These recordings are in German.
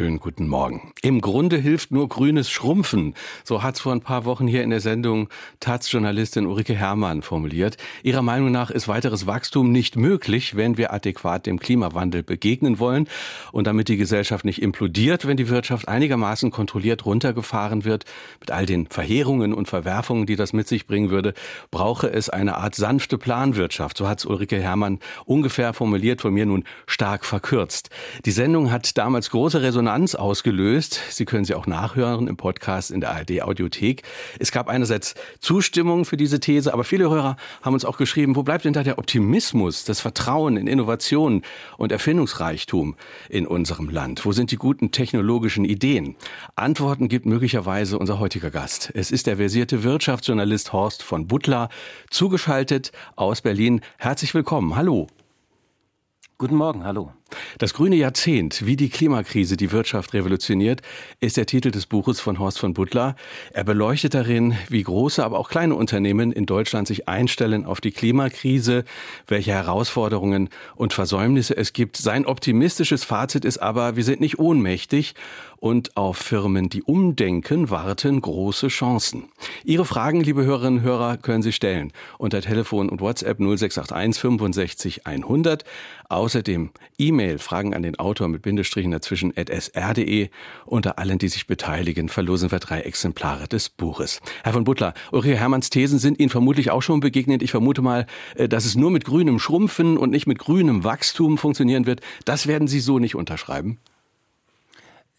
Schönen guten Morgen. Im Grunde hilft nur grünes Schrumpfen. So hat es vor ein paar Wochen hier in der Sendung Taz-Journalistin Ulrike Herrmann formuliert. Ihrer Meinung nach ist weiteres Wachstum nicht möglich, wenn wir adäquat dem Klimawandel begegnen wollen und damit die Gesellschaft nicht implodiert, wenn die Wirtschaft einigermaßen kontrolliert runtergefahren wird, mit all den Verheerungen und Verwerfungen, die das mit sich bringen würde, brauche es eine Art sanfte Planwirtschaft. So hat es Ulrike Herrmann ungefähr formuliert, von mir nun stark verkürzt. Die Sendung hat damals große Resonanz Resonanz ausgelöst. Sie können sie auch nachhören im Podcast in der ARD Audiothek. Es gab einerseits Zustimmung für diese These, aber viele Hörer haben uns auch geschrieben, wo bleibt denn da der Optimismus, das Vertrauen in Innovation und Erfindungsreichtum in unserem Land? Wo sind die guten technologischen Ideen? Antworten gibt möglicherweise unser heutiger Gast. Es ist der versierte Wirtschaftsjournalist Horst von Butler, zugeschaltet aus Berlin. Herzlich willkommen. Hallo. Guten Morgen, hallo. Das grüne Jahrzehnt, wie die Klimakrise die Wirtschaft revolutioniert, ist der Titel des Buches von Horst von Butler. Er beleuchtet darin, wie große, aber auch kleine Unternehmen in Deutschland sich einstellen auf die Klimakrise, welche Herausforderungen und Versäumnisse es gibt. Sein optimistisches Fazit ist aber, wir sind nicht ohnmächtig und auf Firmen, die umdenken, warten große Chancen. Ihre Fragen, liebe Hörerinnen und Hörer, können Sie stellen unter Telefon und WhatsApp 0681 65 100. Außerdem E-Mail Fragen an den Autor mit Bindestrichen dazwischen at sr.de. Unter allen, die sich beteiligen, verlosen wir drei Exemplare des Buches. Herr von Butler, Ulrike Hermanns Thesen sind Ihnen vermutlich auch schon begegnet. Ich vermute mal, äh, dass es nur mit grünem Schrumpfen und nicht mit grünem Wachstum funktionieren wird. Das werden Sie so nicht unterschreiben.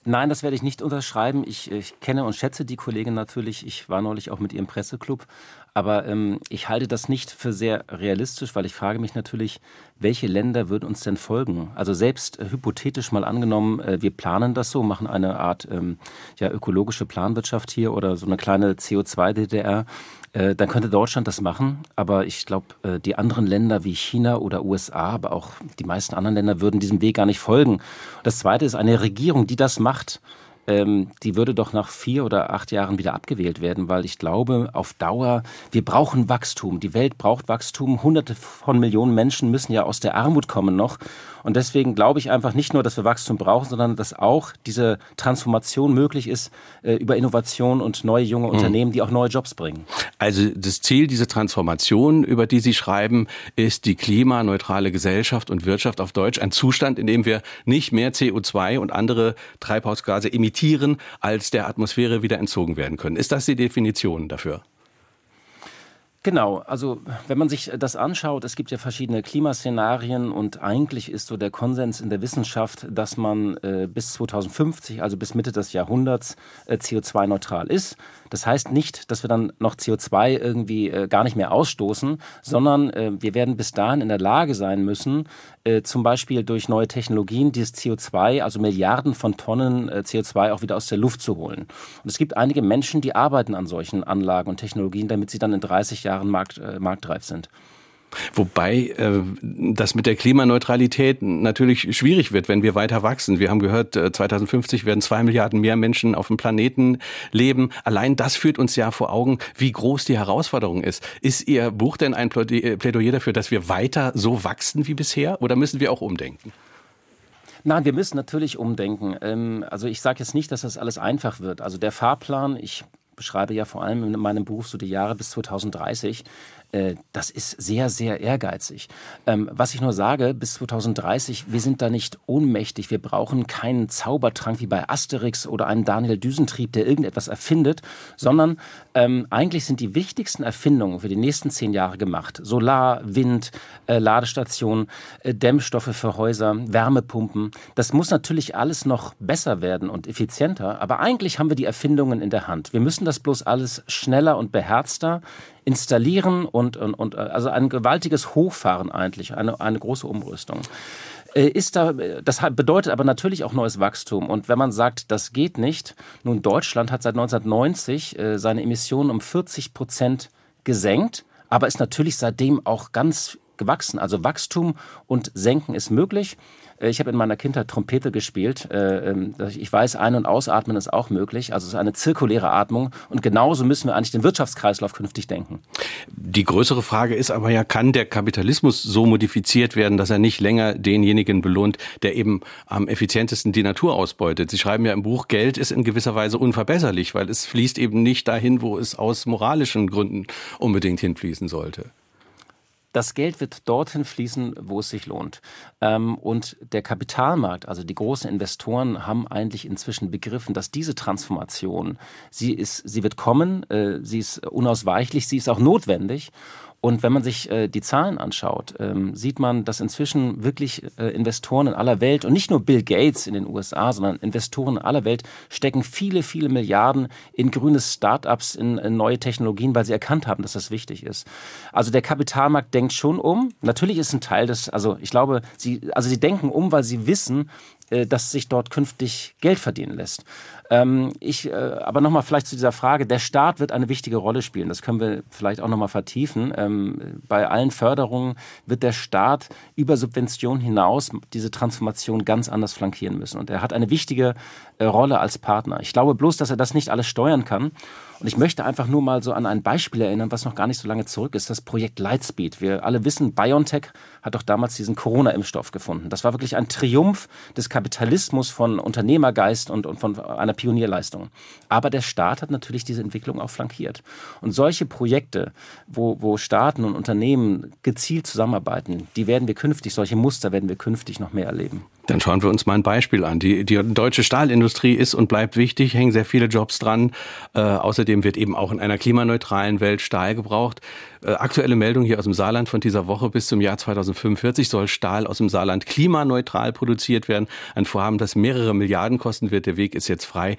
Nein, das werde ich nicht unterschreiben. Ich, ich, kenne und schätze die Kollegin natürlich. Ich war neulich auch mit ihrem Presseclub. Aber ähm, ich halte das nicht für sehr realistisch, weil ich frage mich natürlich, welche Länder würden uns denn folgen? Also selbst äh, hypothetisch mal angenommen, äh, wir planen das so, machen eine Art ähm, ja, ökologische Planwirtschaft hier oder so eine kleine CO2-DDR. Äh, dann könnte Deutschland das machen, aber ich glaube, äh, die anderen Länder wie China oder USA, aber auch die meisten anderen Länder würden diesem Weg gar nicht folgen. Das Zweite ist eine Regierung, die das macht ähm, die würde doch nach vier oder acht Jahren wieder abgewählt werden, weil ich glaube, auf Dauer, wir brauchen Wachstum. Die Welt braucht Wachstum. Hunderte von Millionen Menschen müssen ja aus der Armut kommen noch. Und deswegen glaube ich einfach nicht nur, dass wir Wachstum brauchen, sondern dass auch diese Transformation möglich ist äh, über Innovation und neue junge mhm. Unternehmen, die auch neue Jobs bringen. Also das Ziel dieser Transformation, über die Sie schreiben, ist die klimaneutrale Gesellschaft und Wirtschaft auf Deutsch, ein Zustand, in dem wir nicht mehr CO2 und andere Treibhausgase emittieren, als der Atmosphäre wieder entzogen werden können. Ist das die Definition dafür? Genau, also wenn man sich das anschaut, es gibt ja verschiedene Klimaszenarien und eigentlich ist so der Konsens in der Wissenschaft, dass man äh, bis 2050, also bis Mitte des Jahrhunderts, äh, CO2-neutral ist. Das heißt nicht, dass wir dann noch CO2 irgendwie äh, gar nicht mehr ausstoßen, sondern äh, wir werden bis dahin in der Lage sein müssen, äh, zum Beispiel durch neue Technologien dieses CO2, also Milliarden von Tonnen äh, CO2 auch wieder aus der Luft zu holen. Und es gibt einige Menschen, die arbeiten an solchen Anlagen und Technologien, damit sie dann in 30 Jahren markt, äh, marktreif sind. Wobei äh, das mit der Klimaneutralität natürlich schwierig wird, wenn wir weiter wachsen. Wir haben gehört, 2050 äh, werden zwei Milliarden mehr Menschen auf dem Planeten leben. Allein das führt uns ja vor Augen, wie groß die Herausforderung ist. Ist Ihr Buch denn ein Plädoyer dafür, dass wir weiter so wachsen wie bisher oder müssen wir auch umdenken? Nein, wir müssen natürlich umdenken. Ähm, also ich sage jetzt nicht, dass das alles einfach wird. Also der Fahrplan, ich beschreibe ja vor allem in meinem Buch so die Jahre bis 2030. Äh, das ist sehr, sehr ehrgeizig. Ähm, was ich nur sage, bis 2030, wir sind da nicht ohnmächtig. Wir brauchen keinen Zaubertrank wie bei Asterix oder einen Daniel Düsentrieb, der irgendetwas erfindet, sondern ähm, eigentlich sind die wichtigsten Erfindungen für die nächsten zehn Jahre gemacht. Solar, Wind, äh, Ladestationen, äh, Dämmstoffe für Häuser, Wärmepumpen. Das muss natürlich alles noch besser werden und effizienter, aber eigentlich haben wir die Erfindungen in der Hand. Wir müssen das bloß alles schneller und beherzter installieren und, und, und also ein gewaltiges Hochfahren eigentlich, eine, eine große Umrüstung äh, ist da, das bedeutet aber natürlich auch neues Wachstum. Und wenn man sagt, das geht nicht, nun Deutschland hat seit 1990 äh, seine Emissionen um 40 Prozent gesenkt, aber ist natürlich seitdem auch ganz gewachsen. Also Wachstum und Senken ist möglich. Äh, ich habe in meiner Kindheit Trompete gespielt. Äh, ähm, ich weiß, Ein- und Ausatmen ist auch möglich. Also es ist eine zirkuläre Atmung. Und genauso müssen wir eigentlich den Wirtschaftskreislauf künftig denken. Die größere Frage ist aber ja, kann der Kapitalismus so modifiziert werden, dass er nicht länger denjenigen belohnt, der eben am effizientesten die Natur ausbeutet? Sie schreiben ja im Buch, Geld ist in gewisser Weise unverbesserlich, weil es fließt eben nicht dahin, wo es aus moralischen Gründen unbedingt hinfließen sollte das Geld wird dorthin fließen, wo es sich lohnt. Ähm, und der Kapitalmarkt, also die großen Investoren, haben eigentlich inzwischen begriffen, dass diese Transformation, sie ist, sie wird kommen, äh, sie ist unausweichlich, sie ist auch notwendig. Und wenn man sich äh, die Zahlen anschaut, ähm, sieht man, dass inzwischen wirklich äh, Investoren in aller Welt und nicht nur Bill Gates in den USA, sondern Investoren in aller Welt stecken viele, viele Milliarden in grüne Startups, in, in neue Technologien, weil sie erkannt haben, dass das wichtig ist. Also der Kapitalmarkt denkt schon um. Natürlich ist ein Teil des, also ich glaube, sie, also sie denken um, weil sie wissen, äh, dass sich dort künftig Geld verdienen lässt. Ähm, ich, äh, aber nochmal vielleicht zu dieser Frage, der Staat wird eine wichtige Rolle spielen. Das können wir vielleicht auch nochmal vertiefen. Ähm, bei allen Förderungen wird der Staat über Subventionen hinaus diese Transformation ganz anders flankieren müssen. Und er hat eine wichtige äh, Rolle als Partner. Ich glaube bloß, dass er das nicht alles steuern kann. Und ich möchte einfach nur mal so an ein Beispiel erinnern, was noch gar nicht so lange zurück ist, das Projekt Lightspeed. Wir alle wissen, BioNTech hat doch damals diesen Corona-Impfstoff gefunden. Das war wirklich ein Triumph des Kapitalismus von Unternehmergeist und, und von einer Pionierleistung. Aber der Staat hat natürlich diese Entwicklung auch flankiert. Und solche Projekte, wo, wo Staaten und Unternehmen gezielt zusammenarbeiten, die werden wir künftig, solche Muster werden wir künftig noch mehr erleben. Dann schauen wir uns mal ein Beispiel an. Die, die deutsche Stahlindustrie ist und bleibt wichtig, hängen sehr viele Jobs dran. Äh, außerdem wird eben auch in einer klimaneutralen Welt Stahl gebraucht. Äh, aktuelle Meldung hier aus dem Saarland von dieser Woche bis zum Jahr 2045 soll Stahl aus dem Saarland klimaneutral produziert werden. Ein Vorhaben, das mehrere Milliarden kosten wird. Der Weg ist jetzt frei,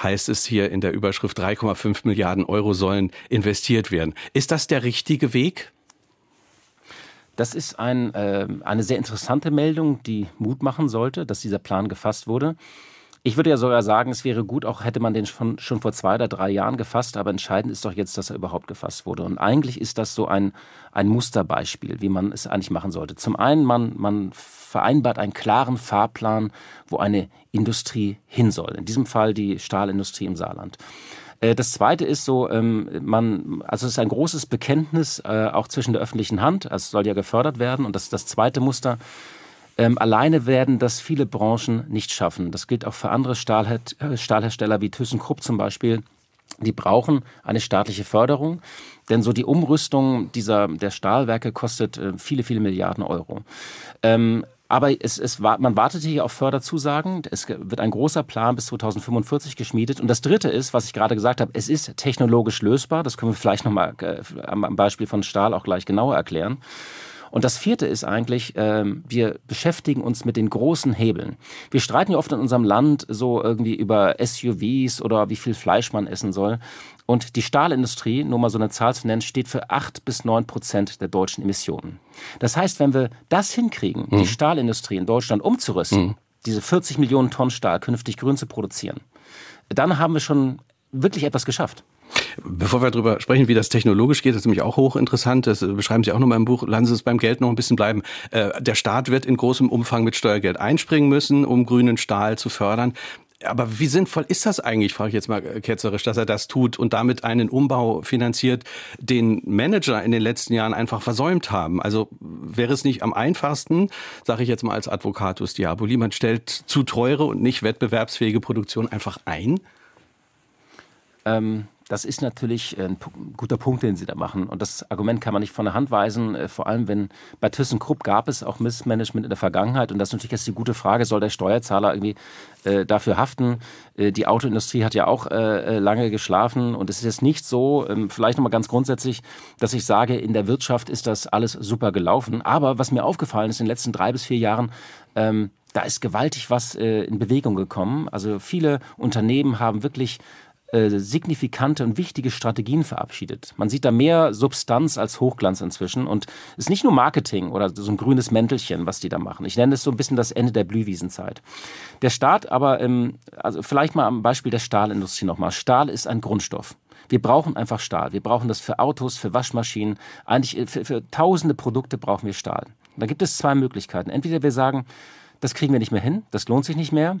heißt es hier in der Überschrift 3,5 Milliarden Euro sollen investiert werden. Ist das der richtige Weg? Das ist ein, äh, eine sehr interessante Meldung, die Mut machen sollte, dass dieser Plan gefasst wurde. Ich würde ja sogar sagen, es wäre gut, auch hätte man den schon, schon vor zwei oder drei Jahren gefasst, aber entscheidend ist doch jetzt, dass er überhaupt gefasst wurde. Und eigentlich ist das so ein, ein Musterbeispiel, wie man es eigentlich machen sollte. Zum einen, man, man vereinbart einen klaren Fahrplan, wo eine Industrie hin soll. In diesem Fall die Stahlindustrie im Saarland. Äh, das zweite ist so, ähm, man, also es ist ein großes Bekenntnis äh, auch zwischen der öffentlichen Hand, also es soll ja gefördert werden. Und das ist das zweite Muster. Ähm, alleine werden das viele Branchen nicht schaffen. Das gilt auch für andere Stahlher äh, Stahlhersteller wie ThyssenKrupp zum Beispiel. Die brauchen eine staatliche Förderung, denn so die Umrüstung dieser der Stahlwerke kostet viele, viele Milliarden Euro. Ähm, aber es, es, man wartete hier auf Förderzusagen. Es wird ein großer Plan bis 2045 geschmiedet. Und das Dritte ist, was ich gerade gesagt habe, es ist technologisch lösbar. Das können wir vielleicht nochmal äh, am Beispiel von Stahl auch gleich genauer erklären. Und das vierte ist eigentlich, äh, wir beschäftigen uns mit den großen Hebeln. Wir streiten ja oft in unserem Land so irgendwie über SUVs oder wie viel Fleisch man essen soll. Und die Stahlindustrie, nur mal so eine Zahl zu nennen, steht für acht bis neun Prozent der deutschen Emissionen. Das heißt, wenn wir das hinkriegen, mhm. die Stahlindustrie in Deutschland umzurüsten, mhm. diese 40 Millionen Tonnen Stahl künftig grün zu produzieren, dann haben wir schon wirklich etwas geschafft. Bevor wir darüber sprechen, wie das technologisch geht, das ist nämlich auch hochinteressant, das beschreiben Sie auch noch mal im Buch, lassen Sie es beim Geld noch ein bisschen bleiben. Äh, der Staat wird in großem Umfang mit Steuergeld einspringen müssen, um grünen Stahl zu fördern. Aber wie sinnvoll ist das eigentlich, frage ich jetzt mal ketzerisch, dass er das tut und damit einen Umbau finanziert, den Manager in den letzten Jahren einfach versäumt haben? Also wäre es nicht am einfachsten, sage ich jetzt mal als Advocatus Diaboli, man stellt zu teure und nicht wettbewerbsfähige Produktion einfach ein? Ähm, das ist natürlich ein guter Punkt, den Sie da machen. Und das Argument kann man nicht von der Hand weisen. Äh, vor allem, wenn bei ThyssenKrupp gab es auch Missmanagement in der Vergangenheit. Und das ist natürlich jetzt die gute Frage, soll der Steuerzahler irgendwie äh, dafür haften? Äh, die Autoindustrie hat ja auch äh, äh lange geschlafen. Und es ist jetzt nicht so, ähm, vielleicht nochmal ganz grundsätzlich, dass ich sage, in der Wirtschaft ist das alles super gelaufen. Aber was mir aufgefallen ist in den letzten drei bis vier Jahren, ähm, da ist gewaltig was äh, in Bewegung gekommen. Also viele Unternehmen haben wirklich äh, signifikante und wichtige Strategien verabschiedet. Man sieht da mehr Substanz als Hochglanz inzwischen und es ist nicht nur Marketing oder so ein grünes Mäntelchen, was die da machen. Ich nenne es so ein bisschen das Ende der Blühwiesenzeit. Der Staat aber, ähm, also vielleicht mal am Beispiel der Stahlindustrie nochmal. Stahl ist ein Grundstoff. Wir brauchen einfach Stahl. Wir brauchen das für Autos, für Waschmaschinen. Eigentlich äh, für, für tausende Produkte brauchen wir Stahl. Da gibt es zwei Möglichkeiten. Entweder wir sagen, das kriegen wir nicht mehr hin, das lohnt sich nicht mehr.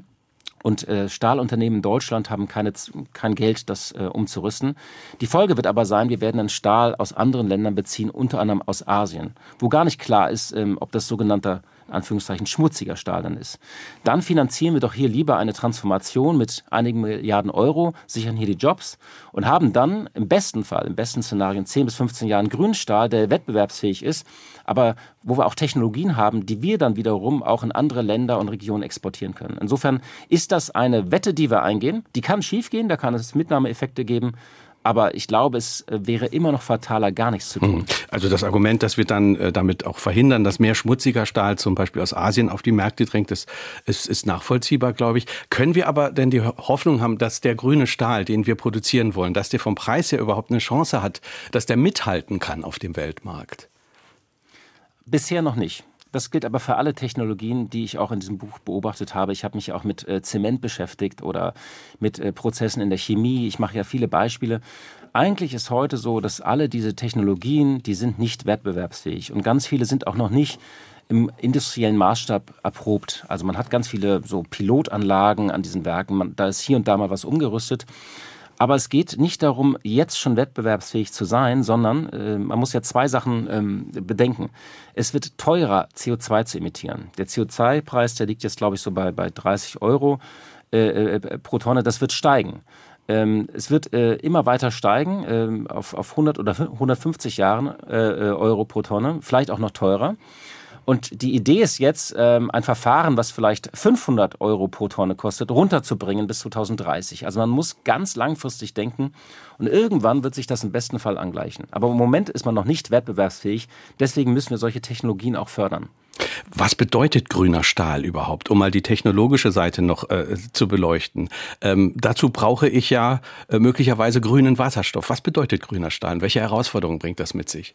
Und äh, Stahlunternehmen in Deutschland haben keine, kein Geld, das äh, umzurüsten. Die Folge wird aber sein, wir werden dann Stahl aus anderen Ländern beziehen, unter anderem aus Asien, wo gar nicht klar ist, ähm, ob das sogenannter Anführungszeichen schmutziger Stahl dann ist. Dann finanzieren wir doch hier lieber eine Transformation mit einigen Milliarden Euro, sichern hier die Jobs und haben dann im besten Fall, im besten Szenario in 10 bis 15 Jahren grünen Stahl, der wettbewerbsfähig ist, aber wo wir auch Technologien haben, die wir dann wiederum auch in andere Länder und Regionen exportieren können. Insofern ist das eine Wette, die wir eingehen. Die kann schiefgehen, da kann es Mitnahmeeffekte geben. Aber ich glaube, es äh, wäre immer noch fataler, gar nichts zu tun. Hm. Also das Argument, dass wir dann äh, damit auch verhindern, dass mehr schmutziger Stahl zum Beispiel aus Asien auf die Märkte drängt, das ist, ist nachvollziehbar, glaube ich. Können wir aber denn die Hoffnung haben, dass der grüne Stahl, den wir produzieren wollen, dass der vom Preis her überhaupt eine Chance hat, dass der mithalten kann auf dem Weltmarkt? Bisher noch nicht. Das gilt aber für alle Technologien, die ich auch in diesem Buch beobachtet habe. Ich habe mich auch mit äh, Zement beschäftigt oder mit äh, Prozessen in der Chemie. Ich mache ja viele Beispiele. Eigentlich ist heute so, dass alle diese Technologien, die sind nicht wettbewerbsfähig und ganz viele sind auch noch nicht im industriellen Maßstab erprobt. Also man hat ganz viele so Pilotanlagen an diesen Werken. Man, da ist hier und da mal was umgerüstet. Aber es geht nicht darum, jetzt schon wettbewerbsfähig zu sein, sondern äh, man muss ja zwei Sachen ähm, bedenken. Es wird teurer, CO2 zu emittieren. Der CO2-Preis, der liegt jetzt, glaube ich, so bei, bei 30 Euro äh, äh, pro Tonne. Das wird steigen. Ähm, es wird äh, immer weiter steigen ähm, auf, auf 100 oder 150 Jahren äh, äh, Euro pro Tonne, vielleicht auch noch teurer. Und die Idee ist jetzt, ähm, ein Verfahren, was vielleicht 500 Euro pro Tonne kostet, runterzubringen bis 2030. Also man muss ganz langfristig denken und irgendwann wird sich das im besten Fall angleichen. Aber im Moment ist man noch nicht wettbewerbsfähig. Deswegen müssen wir solche Technologien auch fördern. Was bedeutet grüner Stahl überhaupt, um mal die technologische Seite noch äh, zu beleuchten? Ähm, dazu brauche ich ja äh, möglicherweise grünen Wasserstoff. Was bedeutet grüner Stahl? Welche Herausforderungen bringt das mit sich?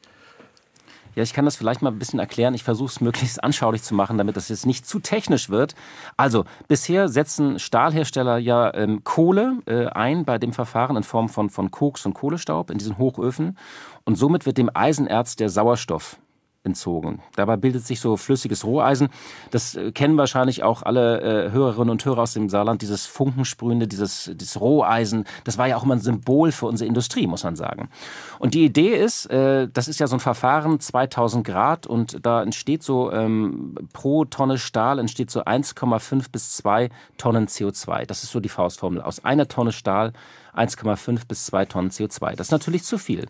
Ja, ich kann das vielleicht mal ein bisschen erklären. Ich versuche es möglichst anschaulich zu machen, damit das jetzt nicht zu technisch wird. Also, bisher setzen Stahlhersteller ja ähm, Kohle äh, ein bei dem Verfahren in Form von, von Koks und Kohlestaub in diesen Hochöfen. Und somit wird dem Eisenerz der Sauerstoff entzogen. Dabei bildet sich so flüssiges Roheisen. Das äh, kennen wahrscheinlich auch alle äh, Hörerinnen und Hörer aus dem Saarland, dieses Funkensprühende, dieses, dieses Roheisen. Das war ja auch immer ein Symbol für unsere Industrie, muss man sagen. Und die Idee ist, äh, das ist ja so ein Verfahren, 2000 Grad und da entsteht so ähm, pro Tonne Stahl entsteht so 1,5 bis 2 Tonnen CO2. Das ist so die Faustformel. Aus einer Tonne Stahl 1,5 bis 2 Tonnen CO2. Das ist natürlich zu viel.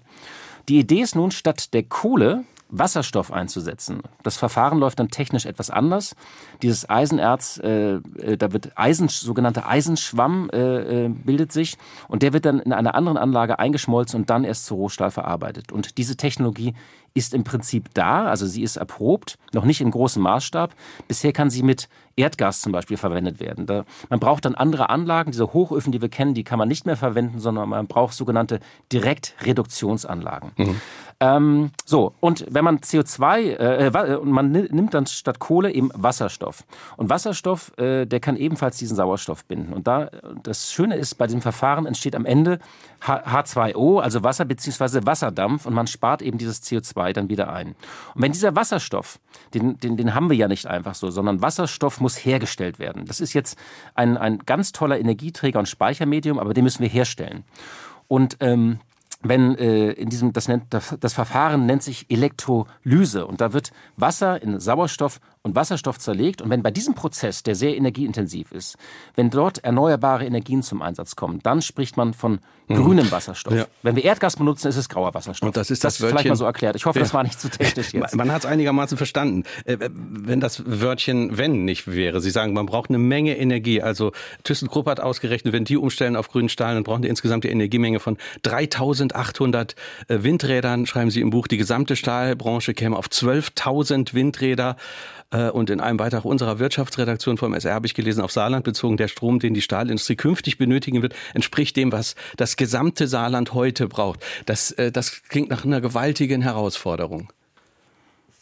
Die Idee ist nun, statt der Kohle Wasserstoff einzusetzen. Das Verfahren läuft dann technisch etwas anders. Dieses Eisenerz, äh, äh, da wird Eisen, sogenannter Eisenschwamm äh, äh, bildet sich und der wird dann in einer anderen Anlage eingeschmolzen und dann erst zu Rohstahl verarbeitet. Und diese Technologie ist im Prinzip da, also sie ist erprobt, noch nicht in großem Maßstab. Bisher kann sie mit Erdgas zum Beispiel verwendet werden. Da, man braucht dann andere Anlagen, diese Hochöfen, die wir kennen, die kann man nicht mehr verwenden, sondern man braucht sogenannte Direktreduktionsanlagen. Mhm. Ähm, so, und wenn man CO2, äh, äh man nimmt dann statt Kohle eben Wasserstoff. Und Wasserstoff, äh, der kann ebenfalls diesen Sauerstoff binden. Und da, das Schöne ist, bei diesem Verfahren entsteht am Ende H 2O, also Wasser bzw. Wasserdampf, und man spart eben dieses CO2 dann wieder ein. Und wenn dieser Wasserstoff, den, den, den haben wir ja nicht einfach so, sondern Wasserstoff muss hergestellt werden. Das ist jetzt ein, ein ganz toller Energieträger und Speichermedium, aber den müssen wir herstellen. Und ähm, wenn äh, in diesem das nennt das, das Verfahren nennt sich Elektrolyse und da wird Wasser in Sauerstoff und Wasserstoff zerlegt. Und wenn bei diesem Prozess, der sehr energieintensiv ist, wenn dort erneuerbare Energien zum Einsatz kommen, dann spricht man von mhm. grünem Wasserstoff. Ja. Wenn wir Erdgas benutzen, ist es grauer Wasserstoff. Und das ist das, das Wörtchen, vielleicht mal so erklärt. Ich hoffe, ja. das war nicht zu technisch jetzt. Man hat es einigermaßen verstanden. Äh, wenn das Wörtchen wenn nicht wäre, Sie sagen, man braucht eine Menge Energie. Also ThyssenKrupp hat ausgerechnet, wenn die umstellen auf grünen Stahl, dann brauchen die insgesamt die Energiemenge von 3800 äh, Windrädern, schreiben Sie im Buch. Die gesamte Stahlbranche käme auf 12.000 Windräder. Äh, und in einem Beitrag unserer Wirtschaftsredaktion vom SR habe ich gelesen, auf Saarland bezogen, der Strom, den die Stahlindustrie künftig benötigen wird, entspricht dem, was das gesamte Saarland heute braucht. Das, äh, das klingt nach einer gewaltigen Herausforderung.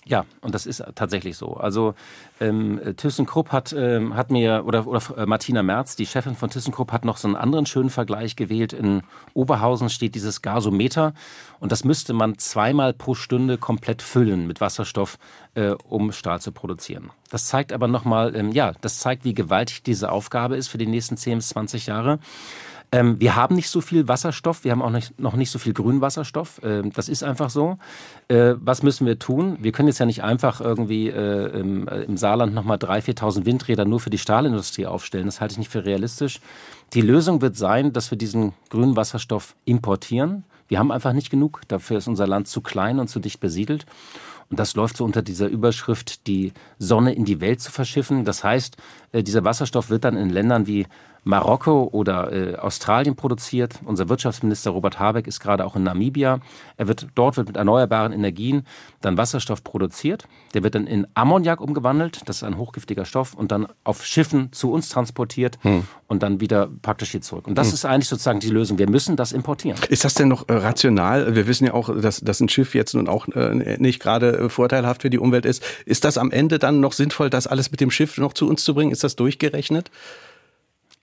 Ja, und das ist tatsächlich so. Also ähm, ThyssenKrupp hat, ähm, hat mir, oder, oder äh, Martina Merz, die Chefin von ThyssenKrupp, hat noch so einen anderen schönen Vergleich gewählt. In Oberhausen steht dieses Gasometer und das müsste man zweimal pro Stunde komplett füllen mit Wasserstoff, äh, um Stahl zu produzieren. Das zeigt aber nochmal, ähm, ja, das zeigt, wie gewaltig diese Aufgabe ist für die nächsten 10 bis 20 Jahre. Ähm, wir haben nicht so viel Wasserstoff, wir haben auch nicht, noch nicht so viel Grünwasserstoff. Ähm, das ist einfach so. Äh, was müssen wir tun? Wir können jetzt ja nicht einfach irgendwie äh, im, äh, im Saarland nochmal 3.000, 4.000 Windräder nur für die Stahlindustrie aufstellen. Das halte ich nicht für realistisch. Die Lösung wird sein, dass wir diesen grünen Wasserstoff importieren. Wir haben einfach nicht genug. Dafür ist unser Land zu klein und zu dicht besiedelt. Und das läuft so unter dieser Überschrift, die Sonne in die Welt zu verschiffen. Das heißt, äh, dieser Wasserstoff wird dann in Ländern wie Marokko oder äh, Australien produziert. Unser Wirtschaftsminister Robert Habeck ist gerade auch in Namibia. Er wird dort wird mit erneuerbaren Energien dann Wasserstoff produziert. Der wird dann in Ammoniak umgewandelt. Das ist ein hochgiftiger Stoff und dann auf Schiffen zu uns transportiert hm. und dann wieder praktisch hier zurück. Und das hm. ist eigentlich sozusagen die Lösung. Wir müssen das importieren. Ist das denn noch äh, rational? Wir wissen ja auch, dass, dass ein Schiff jetzt nun auch äh, nicht gerade äh, vorteilhaft für die Umwelt ist. Ist das am Ende dann noch sinnvoll, das alles mit dem Schiff noch zu uns zu bringen? Ist das durchgerechnet?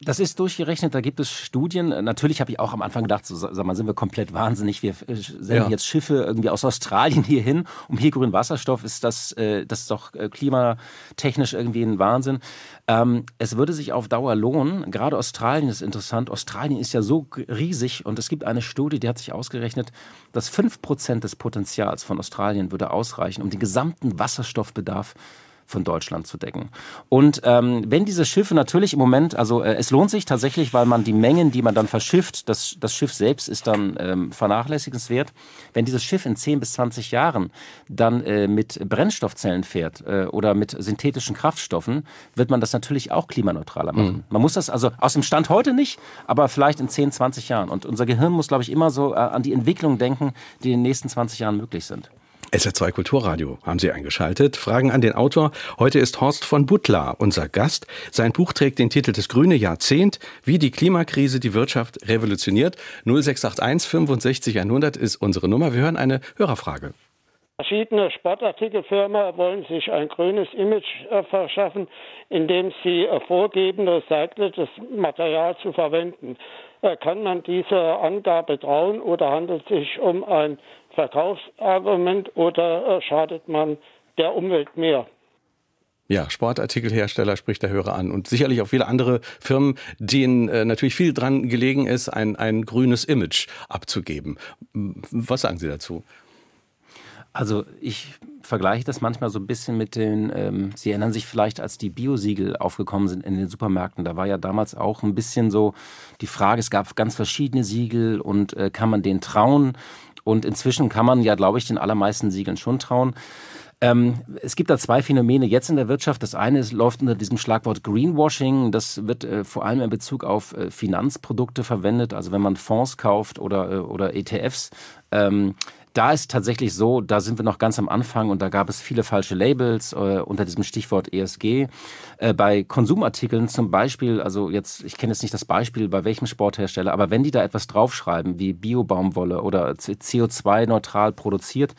Das ist durchgerechnet, da gibt es Studien. Natürlich habe ich auch am Anfang gedacht, so, sag mal, sind wir komplett wahnsinnig. Wir äh, senden ja. jetzt Schiffe irgendwie aus Australien hier hin, um hier grünen Wasserstoff. Ist das, äh, das ist doch äh, klimatechnisch irgendwie ein Wahnsinn. Ähm, es würde sich auf Dauer lohnen. Gerade Australien ist interessant. Australien ist ja so riesig und es gibt eine Studie, die hat sich ausgerechnet, dass fünf Prozent des Potenzials von Australien würde ausreichen, um den gesamten Wasserstoffbedarf von Deutschland zu decken. Und ähm, wenn diese Schiffe natürlich im Moment, also äh, es lohnt sich tatsächlich, weil man die Mengen, die man dann verschifft, das, das Schiff selbst ist dann ähm, vernachlässigenswert. Wenn dieses Schiff in 10 bis 20 Jahren dann äh, mit Brennstoffzellen fährt äh, oder mit synthetischen Kraftstoffen, wird man das natürlich auch klimaneutraler machen. Mhm. Man muss das also aus dem Stand heute nicht, aber vielleicht in 10, 20 Jahren. Und unser Gehirn muss, glaube ich, immer so äh, an die Entwicklung denken, die in den nächsten 20 Jahren möglich sind. SR2 Kulturradio haben Sie eingeschaltet. Fragen an den Autor. Heute ist Horst von Butler unser Gast. Sein Buch trägt den Titel Das grüne Jahrzehnt, wie die Klimakrise die Wirtschaft revolutioniert. 0681 65 100 ist unsere Nummer. Wir hören eine Hörerfrage. Verschiedene Sportartikelfirmen wollen sich ein grünes Image äh, verschaffen, indem sie äh, vorgeben, recyceltes Material zu verwenden. Äh, kann man dieser Angabe trauen oder handelt es sich um ein Verkaufsargument oder äh, schadet man der Umwelt mehr? Ja, Sportartikelhersteller spricht der Hörer an und sicherlich auch viele andere Firmen, denen äh, natürlich viel dran gelegen ist, ein, ein grünes Image abzugeben. Was sagen Sie dazu? Also ich vergleiche das manchmal so ein bisschen mit den, ähm, Sie erinnern sich vielleicht, als die Biosiegel aufgekommen sind in den Supermärkten, da war ja damals auch ein bisschen so die Frage, es gab ganz verschiedene Siegel und äh, kann man denen trauen? Und inzwischen kann man ja, glaube ich, den allermeisten Siegeln schon trauen. Ähm, es gibt da zwei Phänomene jetzt in der Wirtschaft. Das eine ist, läuft unter diesem Schlagwort Greenwashing. Das wird äh, vor allem in Bezug auf äh, Finanzprodukte verwendet. Also wenn man Fonds kauft oder, äh, oder ETFs. Ähm, da ist tatsächlich so, da sind wir noch ganz am Anfang und da gab es viele falsche Labels äh, unter diesem Stichwort ESG. Äh, bei Konsumartikeln zum Beispiel, also jetzt, ich kenne jetzt nicht das Beispiel bei welchem Sporthersteller, aber wenn die da etwas draufschreiben wie Biobaumwolle oder CO2-neutral produziert,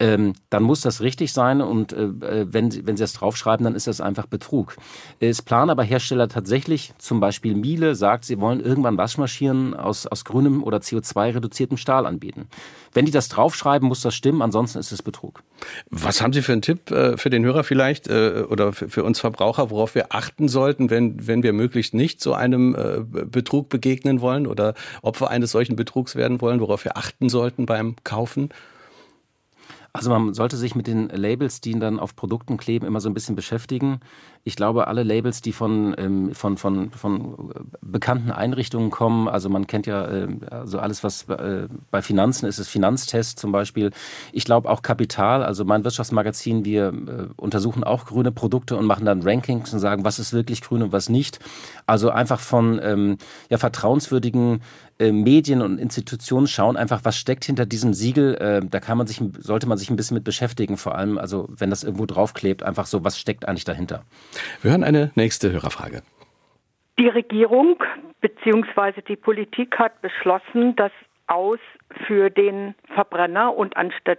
ähm, dann muss das richtig sein und äh, äh, wenn, Sie, wenn Sie das draufschreiben, dann ist das einfach Betrug. Es planen aber Hersteller tatsächlich, zum Beispiel Miele sagt, sie wollen irgendwann Waschmaschinen aus, aus grünem oder CO2-reduziertem Stahl anbieten. Wenn die das draufschreiben, muss das stimmen, ansonsten ist es Betrug. Was haben Sie für einen Tipp äh, für den Hörer vielleicht äh, oder für, für, uns Verbraucher, worauf wir achten sollten, wenn, wenn wir möglichst nicht so einem äh, Betrug begegnen wollen oder Opfer eines solchen Betrugs werden wollen, worauf wir achten sollten beim Kaufen? Also man sollte sich mit den Labels, die dann auf Produkten kleben, immer so ein bisschen beschäftigen. Ich glaube, alle Labels, die von, ähm, von, von, von bekannten Einrichtungen kommen, also man kennt ja äh, also alles, was äh, bei Finanzen ist, ist Finanztest zum Beispiel. Ich glaube auch Kapital, also mein Wirtschaftsmagazin, wir äh, untersuchen auch grüne Produkte und machen dann Rankings und sagen, was ist wirklich grün und was nicht. Also einfach von ähm, ja, vertrauenswürdigen äh, Medien und Institutionen schauen einfach, was steckt hinter diesem Siegel. Äh, da kann man sich, sollte man sich ein bisschen mit beschäftigen, vor allem, also wenn das irgendwo draufklebt, einfach so, was steckt eigentlich dahinter. Wir hören eine nächste Hörerfrage. Die Regierung bzw. die Politik hat beschlossen, dass aus für den Verbrenner und anstatt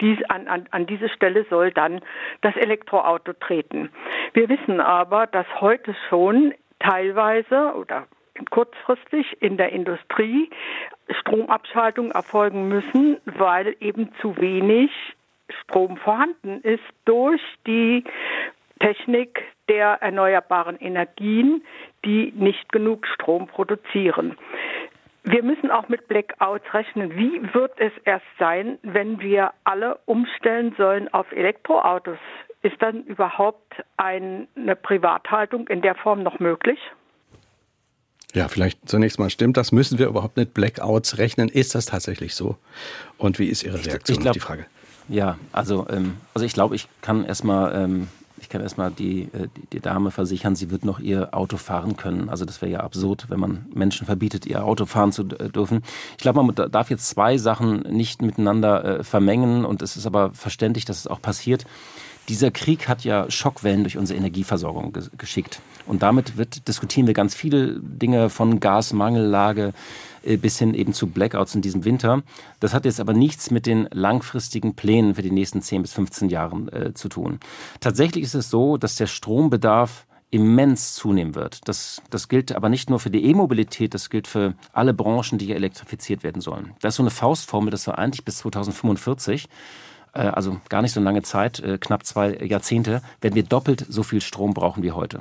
dies, an, an, an diese Stelle soll dann das Elektroauto treten. Wir wissen aber, dass heute schon teilweise oder kurzfristig in der Industrie Stromabschaltungen erfolgen müssen, weil eben zu wenig Strom vorhanden ist durch die Technik der erneuerbaren Energien, die nicht genug Strom produzieren. Wir müssen auch mit Blackouts rechnen. Wie wird es erst sein, wenn wir alle umstellen sollen auf Elektroautos? Ist dann überhaupt eine Privathaltung in der Form noch möglich? Ja, vielleicht zunächst mal stimmt das. Müssen wir überhaupt mit Blackouts rechnen? Ist das tatsächlich so? Und wie ist Ihre Reaktion glaub, auf die Frage? Ja, also, ähm, also ich glaube, ich kann erstmal ähm, ich kann erstmal die, äh, die, die, Dame versichern, sie wird noch ihr Auto fahren können. Also das wäre ja absurd, wenn man Menschen verbietet, ihr Auto fahren zu äh, dürfen. Ich glaube, man darf jetzt zwei Sachen nicht miteinander äh, vermengen und es ist aber verständlich, dass es auch passiert. Dieser Krieg hat ja Schockwellen durch unsere Energieversorgung geschickt. Und damit wird, diskutieren wir ganz viele Dinge von Gasmangellage bis hin eben zu Blackouts in diesem Winter. Das hat jetzt aber nichts mit den langfristigen Plänen für die nächsten 10 bis 15 Jahren äh, zu tun. Tatsächlich ist es so, dass der Strombedarf immens zunehmen wird. Das, das gilt aber nicht nur für die E-Mobilität, das gilt für alle Branchen, die hier elektrifiziert werden sollen. Das ist so eine Faustformel, das war eigentlich bis 2045 äh, also gar nicht so lange Zeit, knapp zwei Jahrzehnte, werden wir doppelt so viel Strom brauchen wie heute.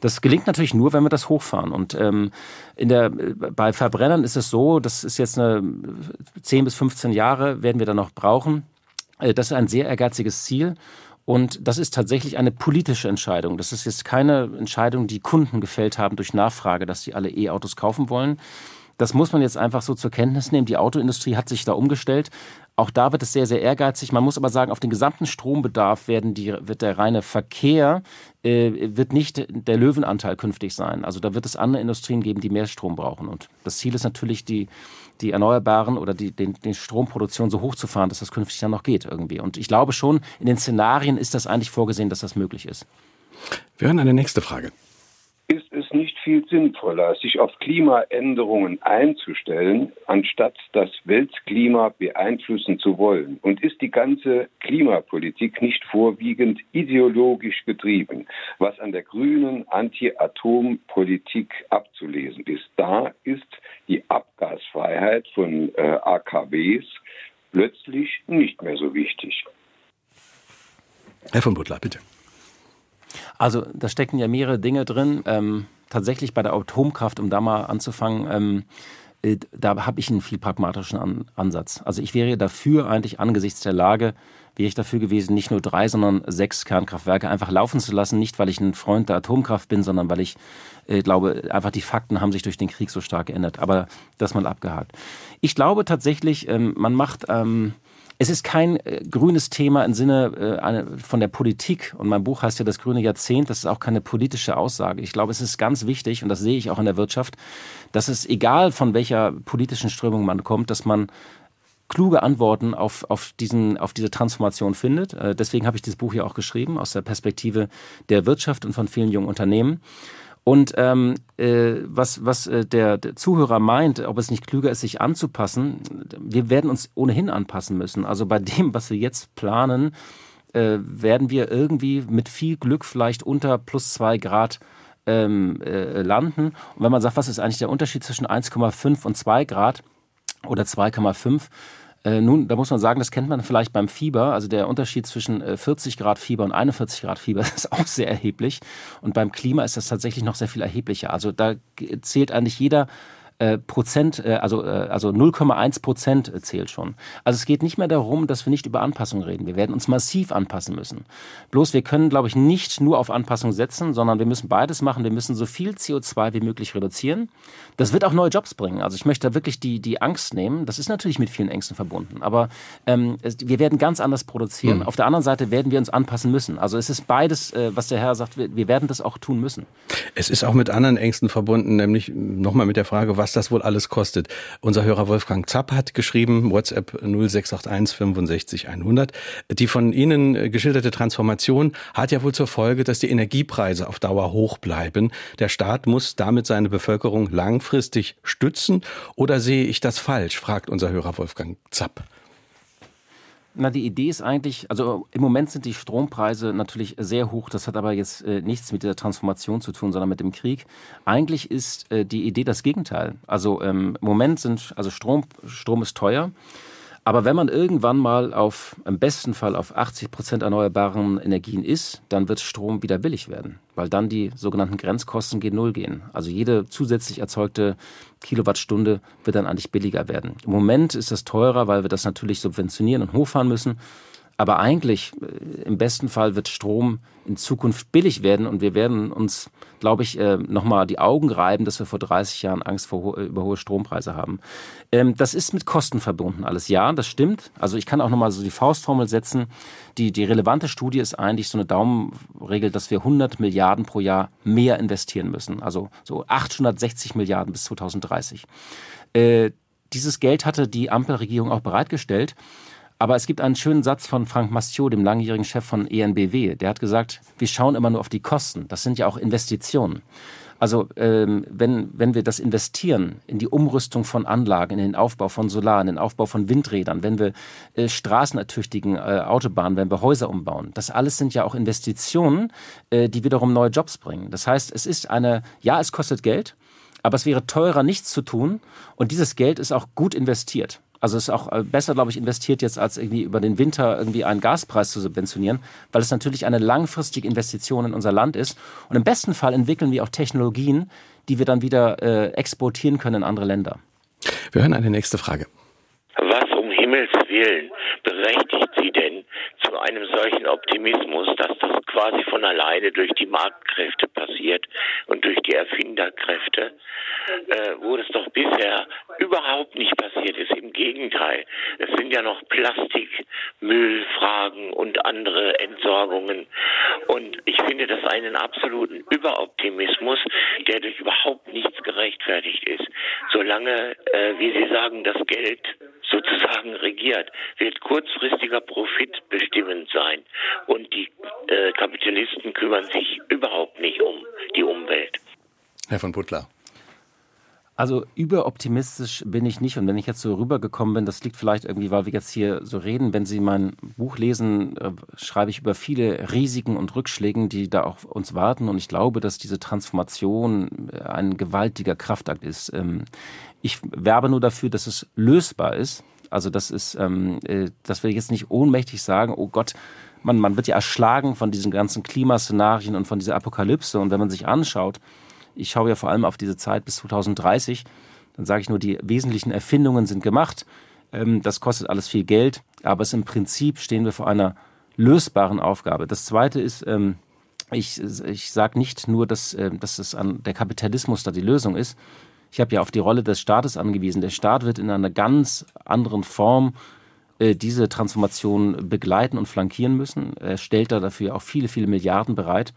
Das gelingt natürlich nur, wenn wir das hochfahren. Und ähm, in der, bei Verbrennern ist es so, das ist jetzt eine 10 bis 15 Jahre werden wir da noch brauchen. Äh, das ist ein sehr ehrgeiziges Ziel. Und das ist tatsächlich eine politische Entscheidung. Das ist jetzt keine Entscheidung, die Kunden gefällt haben durch Nachfrage, dass sie alle E-Autos kaufen wollen. Das muss man jetzt einfach so zur Kenntnis nehmen. Die Autoindustrie hat sich da umgestellt. Auch da wird es sehr, sehr ehrgeizig. Man muss aber sagen, auf den gesamten Strombedarf werden die, wird der reine Verkehr, äh, wird nicht der Löwenanteil künftig sein. Also da wird es andere Industrien geben, die mehr Strom brauchen. Und das Ziel ist natürlich, die, die Erneuerbaren oder die, den, den Stromproduktion so hochzufahren, dass das künftig dann noch geht irgendwie. Und ich glaube schon, in den Szenarien ist das eigentlich vorgesehen, dass das möglich ist. Wir hören eine nächste Frage viel sinnvoller, sich auf Klimaänderungen einzustellen, anstatt das Weltklima beeinflussen zu wollen? Und ist die ganze Klimapolitik nicht vorwiegend ideologisch getrieben, was an der grünen Anti-Atom-Politik abzulesen ist? Da ist die Abgasfreiheit von äh, AKWs plötzlich nicht mehr so wichtig. Herr von Butler, bitte. Also da stecken ja mehrere Dinge drin. Ähm, tatsächlich bei der Atomkraft, um da mal anzufangen, ähm, äh, da habe ich einen viel pragmatischen An Ansatz. Also ich wäre dafür eigentlich angesichts der Lage, wäre ich dafür gewesen, nicht nur drei, sondern sechs Kernkraftwerke einfach laufen zu lassen. Nicht, weil ich ein Freund der Atomkraft bin, sondern weil ich äh, glaube, einfach die Fakten haben sich durch den Krieg so stark geändert. Aber das mal abgehakt. Ich glaube tatsächlich, ähm, man macht... Ähm, es ist kein äh, grünes Thema im Sinne äh, eine, von der Politik. Und mein Buch heißt ja das grüne Jahrzehnt. Das ist auch keine politische Aussage. Ich glaube, es ist ganz wichtig, und das sehe ich auch in der Wirtschaft, dass es egal von welcher politischen Strömung man kommt, dass man kluge Antworten auf, auf, diesen, auf diese Transformation findet. Äh, deswegen habe ich dieses Buch ja auch geschrieben, aus der Perspektive der Wirtschaft und von vielen jungen Unternehmen. Und ähm, äh, was, was äh, der, der Zuhörer meint, ob es nicht klüger ist, sich anzupassen, wir werden uns ohnehin anpassen müssen. Also bei dem, was wir jetzt planen, äh, werden wir irgendwie mit viel Glück vielleicht unter plus zwei Grad ähm, äh, landen. Und wenn man sagt, was ist eigentlich der Unterschied zwischen 1,5 und 2 Grad oder 2,5, äh, nun, da muss man sagen, das kennt man vielleicht beim Fieber. Also der Unterschied zwischen äh, 40 Grad Fieber und 41 Grad Fieber ist auch sehr erheblich. Und beim Klima ist das tatsächlich noch sehr viel erheblicher. Also da zählt eigentlich jeder äh, Prozent, äh, also, äh, also 0,1 Prozent zählt schon. Also es geht nicht mehr darum, dass wir nicht über Anpassung reden. Wir werden uns massiv anpassen müssen. Bloß wir können, glaube ich, nicht nur auf Anpassung setzen, sondern wir müssen beides machen. Wir müssen so viel CO2 wie möglich reduzieren. Das wird auch neue Jobs bringen. Also ich möchte da wirklich die, die Angst nehmen. Das ist natürlich mit vielen Ängsten verbunden. Aber ähm, es, wir werden ganz anders produzieren. Mhm. Auf der anderen Seite werden wir uns anpassen müssen. Also es ist beides, äh, was der Herr sagt, wir, wir werden das auch tun müssen. Es ist auch mit anderen Ängsten verbunden, nämlich nochmal mit der Frage, was was das wohl alles kostet. Unser Hörer Wolfgang Zapp hat geschrieben, WhatsApp 0681 65 100. Die von Ihnen äh, geschilderte Transformation hat ja wohl zur Folge, dass die Energiepreise auf Dauer hoch bleiben. Der Staat muss damit seine Bevölkerung langfristig stützen. Oder sehe ich das falsch? fragt unser Hörer Wolfgang Zapp. Na, die Idee ist eigentlich, also im Moment sind die Strompreise natürlich sehr hoch. Das hat aber jetzt äh, nichts mit der Transformation zu tun, sondern mit dem Krieg. Eigentlich ist äh, die Idee das Gegenteil. Also ähm, im Moment sind, also Strom, Strom ist teuer. Aber wenn man irgendwann mal auf, im besten Fall auf 80 Prozent erneuerbaren Energien ist, dann wird Strom wieder billig werden, weil dann die sogenannten Grenzkosten gen Null gehen. Also jede zusätzlich erzeugte Kilowattstunde wird dann eigentlich billiger werden. Im Moment ist das teurer, weil wir das natürlich subventionieren und hochfahren müssen. Aber eigentlich, äh, im besten Fall wird Strom in Zukunft billig werden und wir werden uns, glaube ich, äh, nochmal die Augen reiben, dass wir vor 30 Jahren Angst vor, äh, über hohe Strompreise haben. Ähm, das ist mit Kosten verbunden alles. Ja, das stimmt. Also ich kann auch nochmal so die Faustformel setzen. Die, die relevante Studie ist eigentlich so eine Daumenregel, dass wir 100 Milliarden pro Jahr mehr investieren müssen. Also so 860 Milliarden bis 2030. Dieses Geld hatte die Ampelregierung auch bereitgestellt. Aber es gibt einen schönen Satz von Frank Mastiot, dem langjährigen Chef von ENBW. Der hat gesagt, wir schauen immer nur auf die Kosten. Das sind ja auch Investitionen. Also ähm, wenn, wenn wir das investieren in die Umrüstung von Anlagen, in den Aufbau von Solar, in den Aufbau von Windrädern, wenn wir äh, Straßen ertüchtigen, äh, Autobahnen, wenn wir Häuser umbauen, das alles sind ja auch Investitionen, äh, die wiederum neue Jobs bringen. Das heißt, es ist eine, ja, es kostet Geld, aber es wäre teurer, nichts zu tun. Und dieses Geld ist auch gut investiert. Also es ist auch äh, besser, glaube ich, investiert jetzt, als irgendwie über den Winter irgendwie einen Gaspreis zu subventionieren, weil es natürlich eine langfristige Investition in unser Land ist. Und im besten Fall entwickeln wir auch Technologien, die wir dann wieder äh, exportieren können in andere Länder. Wir hören eine nächste Frage. Himmels Willen berechtigt Sie denn zu einem solchen Optimismus, dass das quasi von alleine durch die Marktkräfte passiert und durch die Erfinderkräfte, äh, wo das doch bisher überhaupt nicht passiert ist. Im Gegenteil, es sind ja noch Plastikmüllfragen und andere Entsorgungen. Und ich finde das einen absoluten Überoptimismus, der durch überhaupt nichts gerechtfertigt ist. Solange, äh, wie Sie sagen, das Geld sozusagen regiert, wird kurzfristiger Profit bestimmend sein. Und die äh, Kapitalisten kümmern sich überhaupt nicht um die Umwelt. Herr von Butler. Also überoptimistisch bin ich nicht. Und wenn ich jetzt so rübergekommen bin, das liegt vielleicht irgendwie, weil wir jetzt hier so reden. Wenn Sie mein Buch lesen, äh, schreibe ich über viele Risiken und Rückschlägen, die da auf uns warten. Und ich glaube, dass diese Transformation äh, ein gewaltiger Kraftakt ist. Ähm, ich werbe nur dafür, dass es lösbar ist. Also das ist, ähm, äh, dass wir jetzt nicht ohnmächtig sagen, oh Gott, man, man wird ja erschlagen von diesen ganzen Klimaszenarien und von dieser Apokalypse. Und wenn man sich anschaut, ich schaue ja vor allem auf diese Zeit bis 2030. Dann sage ich nur, die wesentlichen Erfindungen sind gemacht. Ähm, das kostet alles viel Geld, aber es im Prinzip stehen wir vor einer lösbaren Aufgabe. Das Zweite ist, ähm, ich, ich sage nicht nur, dass, äh, dass es an der Kapitalismus da die Lösung ist. Ich habe ja auf die Rolle des Staates angewiesen. Der Staat wird in einer ganz anderen Form äh, diese Transformation begleiten und flankieren müssen. Er stellt da dafür auch viele, viele Milliarden bereit.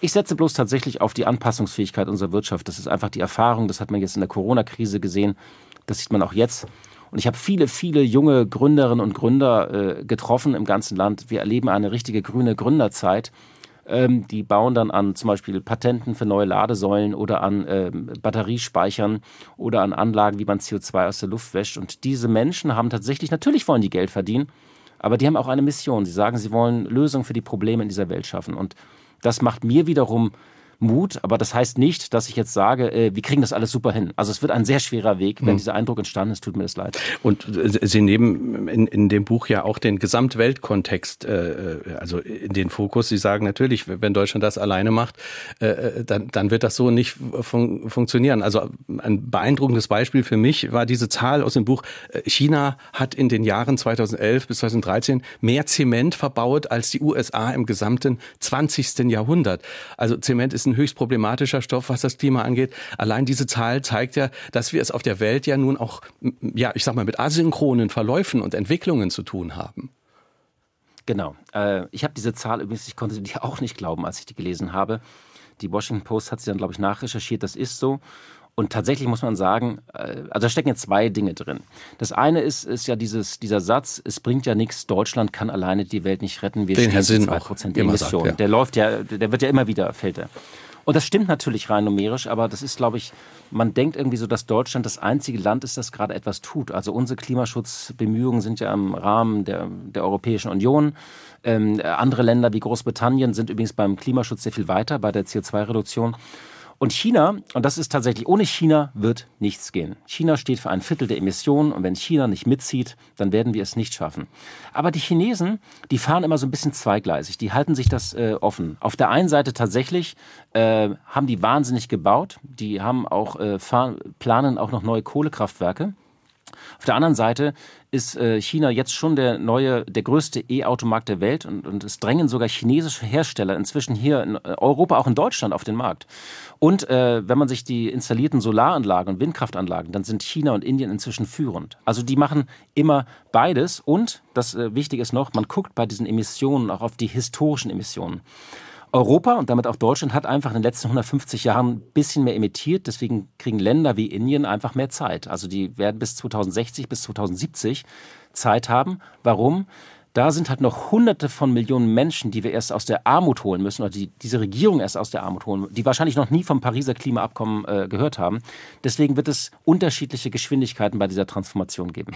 Ich setze bloß tatsächlich auf die Anpassungsfähigkeit unserer Wirtschaft. Das ist einfach die Erfahrung, das hat man jetzt in der Corona-Krise gesehen, das sieht man auch jetzt. Und ich habe viele, viele junge Gründerinnen und Gründer äh, getroffen im ganzen Land. Wir erleben eine richtige grüne Gründerzeit. Ähm, die bauen dann an zum Beispiel Patenten für neue Ladesäulen oder an ähm, Batteriespeichern oder an Anlagen, wie man CO2 aus der Luft wäscht. Und diese Menschen haben tatsächlich, natürlich wollen die Geld verdienen, aber die haben auch eine Mission. Sie sagen, sie wollen Lösungen für die Probleme in dieser Welt schaffen. Und das macht mir wiederum Mut, aber das heißt nicht, dass ich jetzt sage, äh, wir kriegen das alles super hin. Also es wird ein sehr schwerer Weg, wenn mhm. dieser Eindruck entstanden ist, tut mir das leid. Und äh, Sie nehmen in, in dem Buch ja auch den Gesamtweltkontext äh, also in den Fokus. Sie sagen natürlich, wenn Deutschland das alleine macht, äh, äh, dann, dann wird das so nicht fun funktionieren. Also ein beeindruckendes Beispiel für mich war diese Zahl aus dem Buch. Äh, China hat in den Jahren 2011 bis 2013 mehr Zement verbaut als die USA im gesamten 20. Jahrhundert. Also Zement ist ein höchst problematischer Stoff, was das Klima angeht. Allein diese Zahl zeigt ja, dass wir es auf der Welt ja nun auch, ja, ich sag mal, mit asynchronen Verläufen und Entwicklungen zu tun haben. Genau. Äh, ich habe diese Zahl übrigens, ich konnte die auch nicht glauben, als ich die gelesen habe. Die Washington Post hat sie dann, glaube ich, nachrecherchiert. Das ist so. Und tatsächlich muss man sagen, äh, also da stecken jetzt zwei Dinge drin. Das eine ist, ist ja dieses, dieser Satz, es bringt ja nichts, Deutschland kann alleine die Welt nicht retten, wir Den stehen Sinn zwei Prozent immer Emissionen. sagt, ja. Der läuft ja, der wird ja immer wieder, fällt er. Und das stimmt natürlich rein numerisch, aber das ist, glaube ich, man denkt irgendwie so, dass Deutschland das einzige Land ist, das gerade etwas tut. Also unsere Klimaschutzbemühungen sind ja im Rahmen der, der Europäischen Union. Ähm, andere Länder wie Großbritannien sind übrigens beim Klimaschutz sehr viel weiter, bei der CO2-Reduktion. Und China, und das ist tatsächlich, ohne China wird nichts gehen. China steht für ein Viertel der Emissionen und wenn China nicht mitzieht, dann werden wir es nicht schaffen. Aber die Chinesen, die fahren immer so ein bisschen zweigleisig, die halten sich das äh, offen. Auf der einen Seite tatsächlich äh, haben die wahnsinnig gebaut, die haben auch, äh, fahren, planen auch noch neue Kohlekraftwerke. Auf der anderen Seite ist äh, China jetzt schon der neue, der größte E-Automarkt der Welt und, und es drängen sogar chinesische Hersteller inzwischen hier in Europa, auch in Deutschland auf den Markt. Und äh, wenn man sich die installierten Solaranlagen und Windkraftanlagen, dann sind China und Indien inzwischen führend. Also die machen immer beides und das äh, Wichtige ist noch, man guckt bei diesen Emissionen auch auf die historischen Emissionen. Europa und damit auch Deutschland hat einfach in den letzten 150 Jahren ein bisschen mehr emittiert. Deswegen kriegen Länder wie Indien einfach mehr Zeit. Also die werden bis 2060, bis 2070 Zeit haben. Warum? Da sind halt noch Hunderte von Millionen Menschen, die wir erst aus der Armut holen müssen, oder die diese Regierung erst aus der Armut holen, die wahrscheinlich noch nie vom Pariser Klimaabkommen äh, gehört haben. Deswegen wird es unterschiedliche Geschwindigkeiten bei dieser Transformation geben.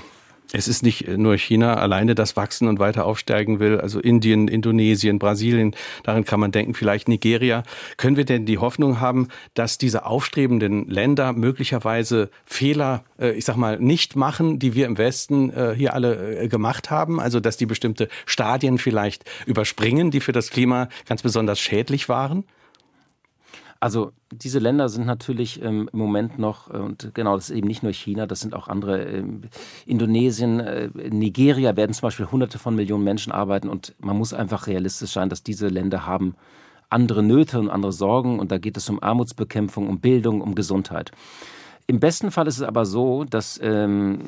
Es ist nicht nur China alleine, das wachsen und weiter aufsteigen will. Also Indien, Indonesien, Brasilien, darin kann man denken, vielleicht Nigeria. Können wir denn die Hoffnung haben, dass diese aufstrebenden Länder möglicherweise Fehler, äh, ich sag mal, nicht machen, die wir im Westen äh, hier alle äh, gemacht haben? Also, dass die bestimmte Stadien vielleicht überspringen, die für das Klima ganz besonders schädlich waren? Also diese Länder sind natürlich ähm, im Moment noch, äh, und genau, das ist eben nicht nur China, das sind auch andere, ähm, Indonesien, äh, Nigeria werden zum Beispiel hunderte von Millionen Menschen arbeiten und man muss einfach realistisch sein, dass diese Länder haben andere Nöte und andere Sorgen und da geht es um Armutsbekämpfung, um Bildung, um Gesundheit. Im besten Fall ist es aber so, dass ähm,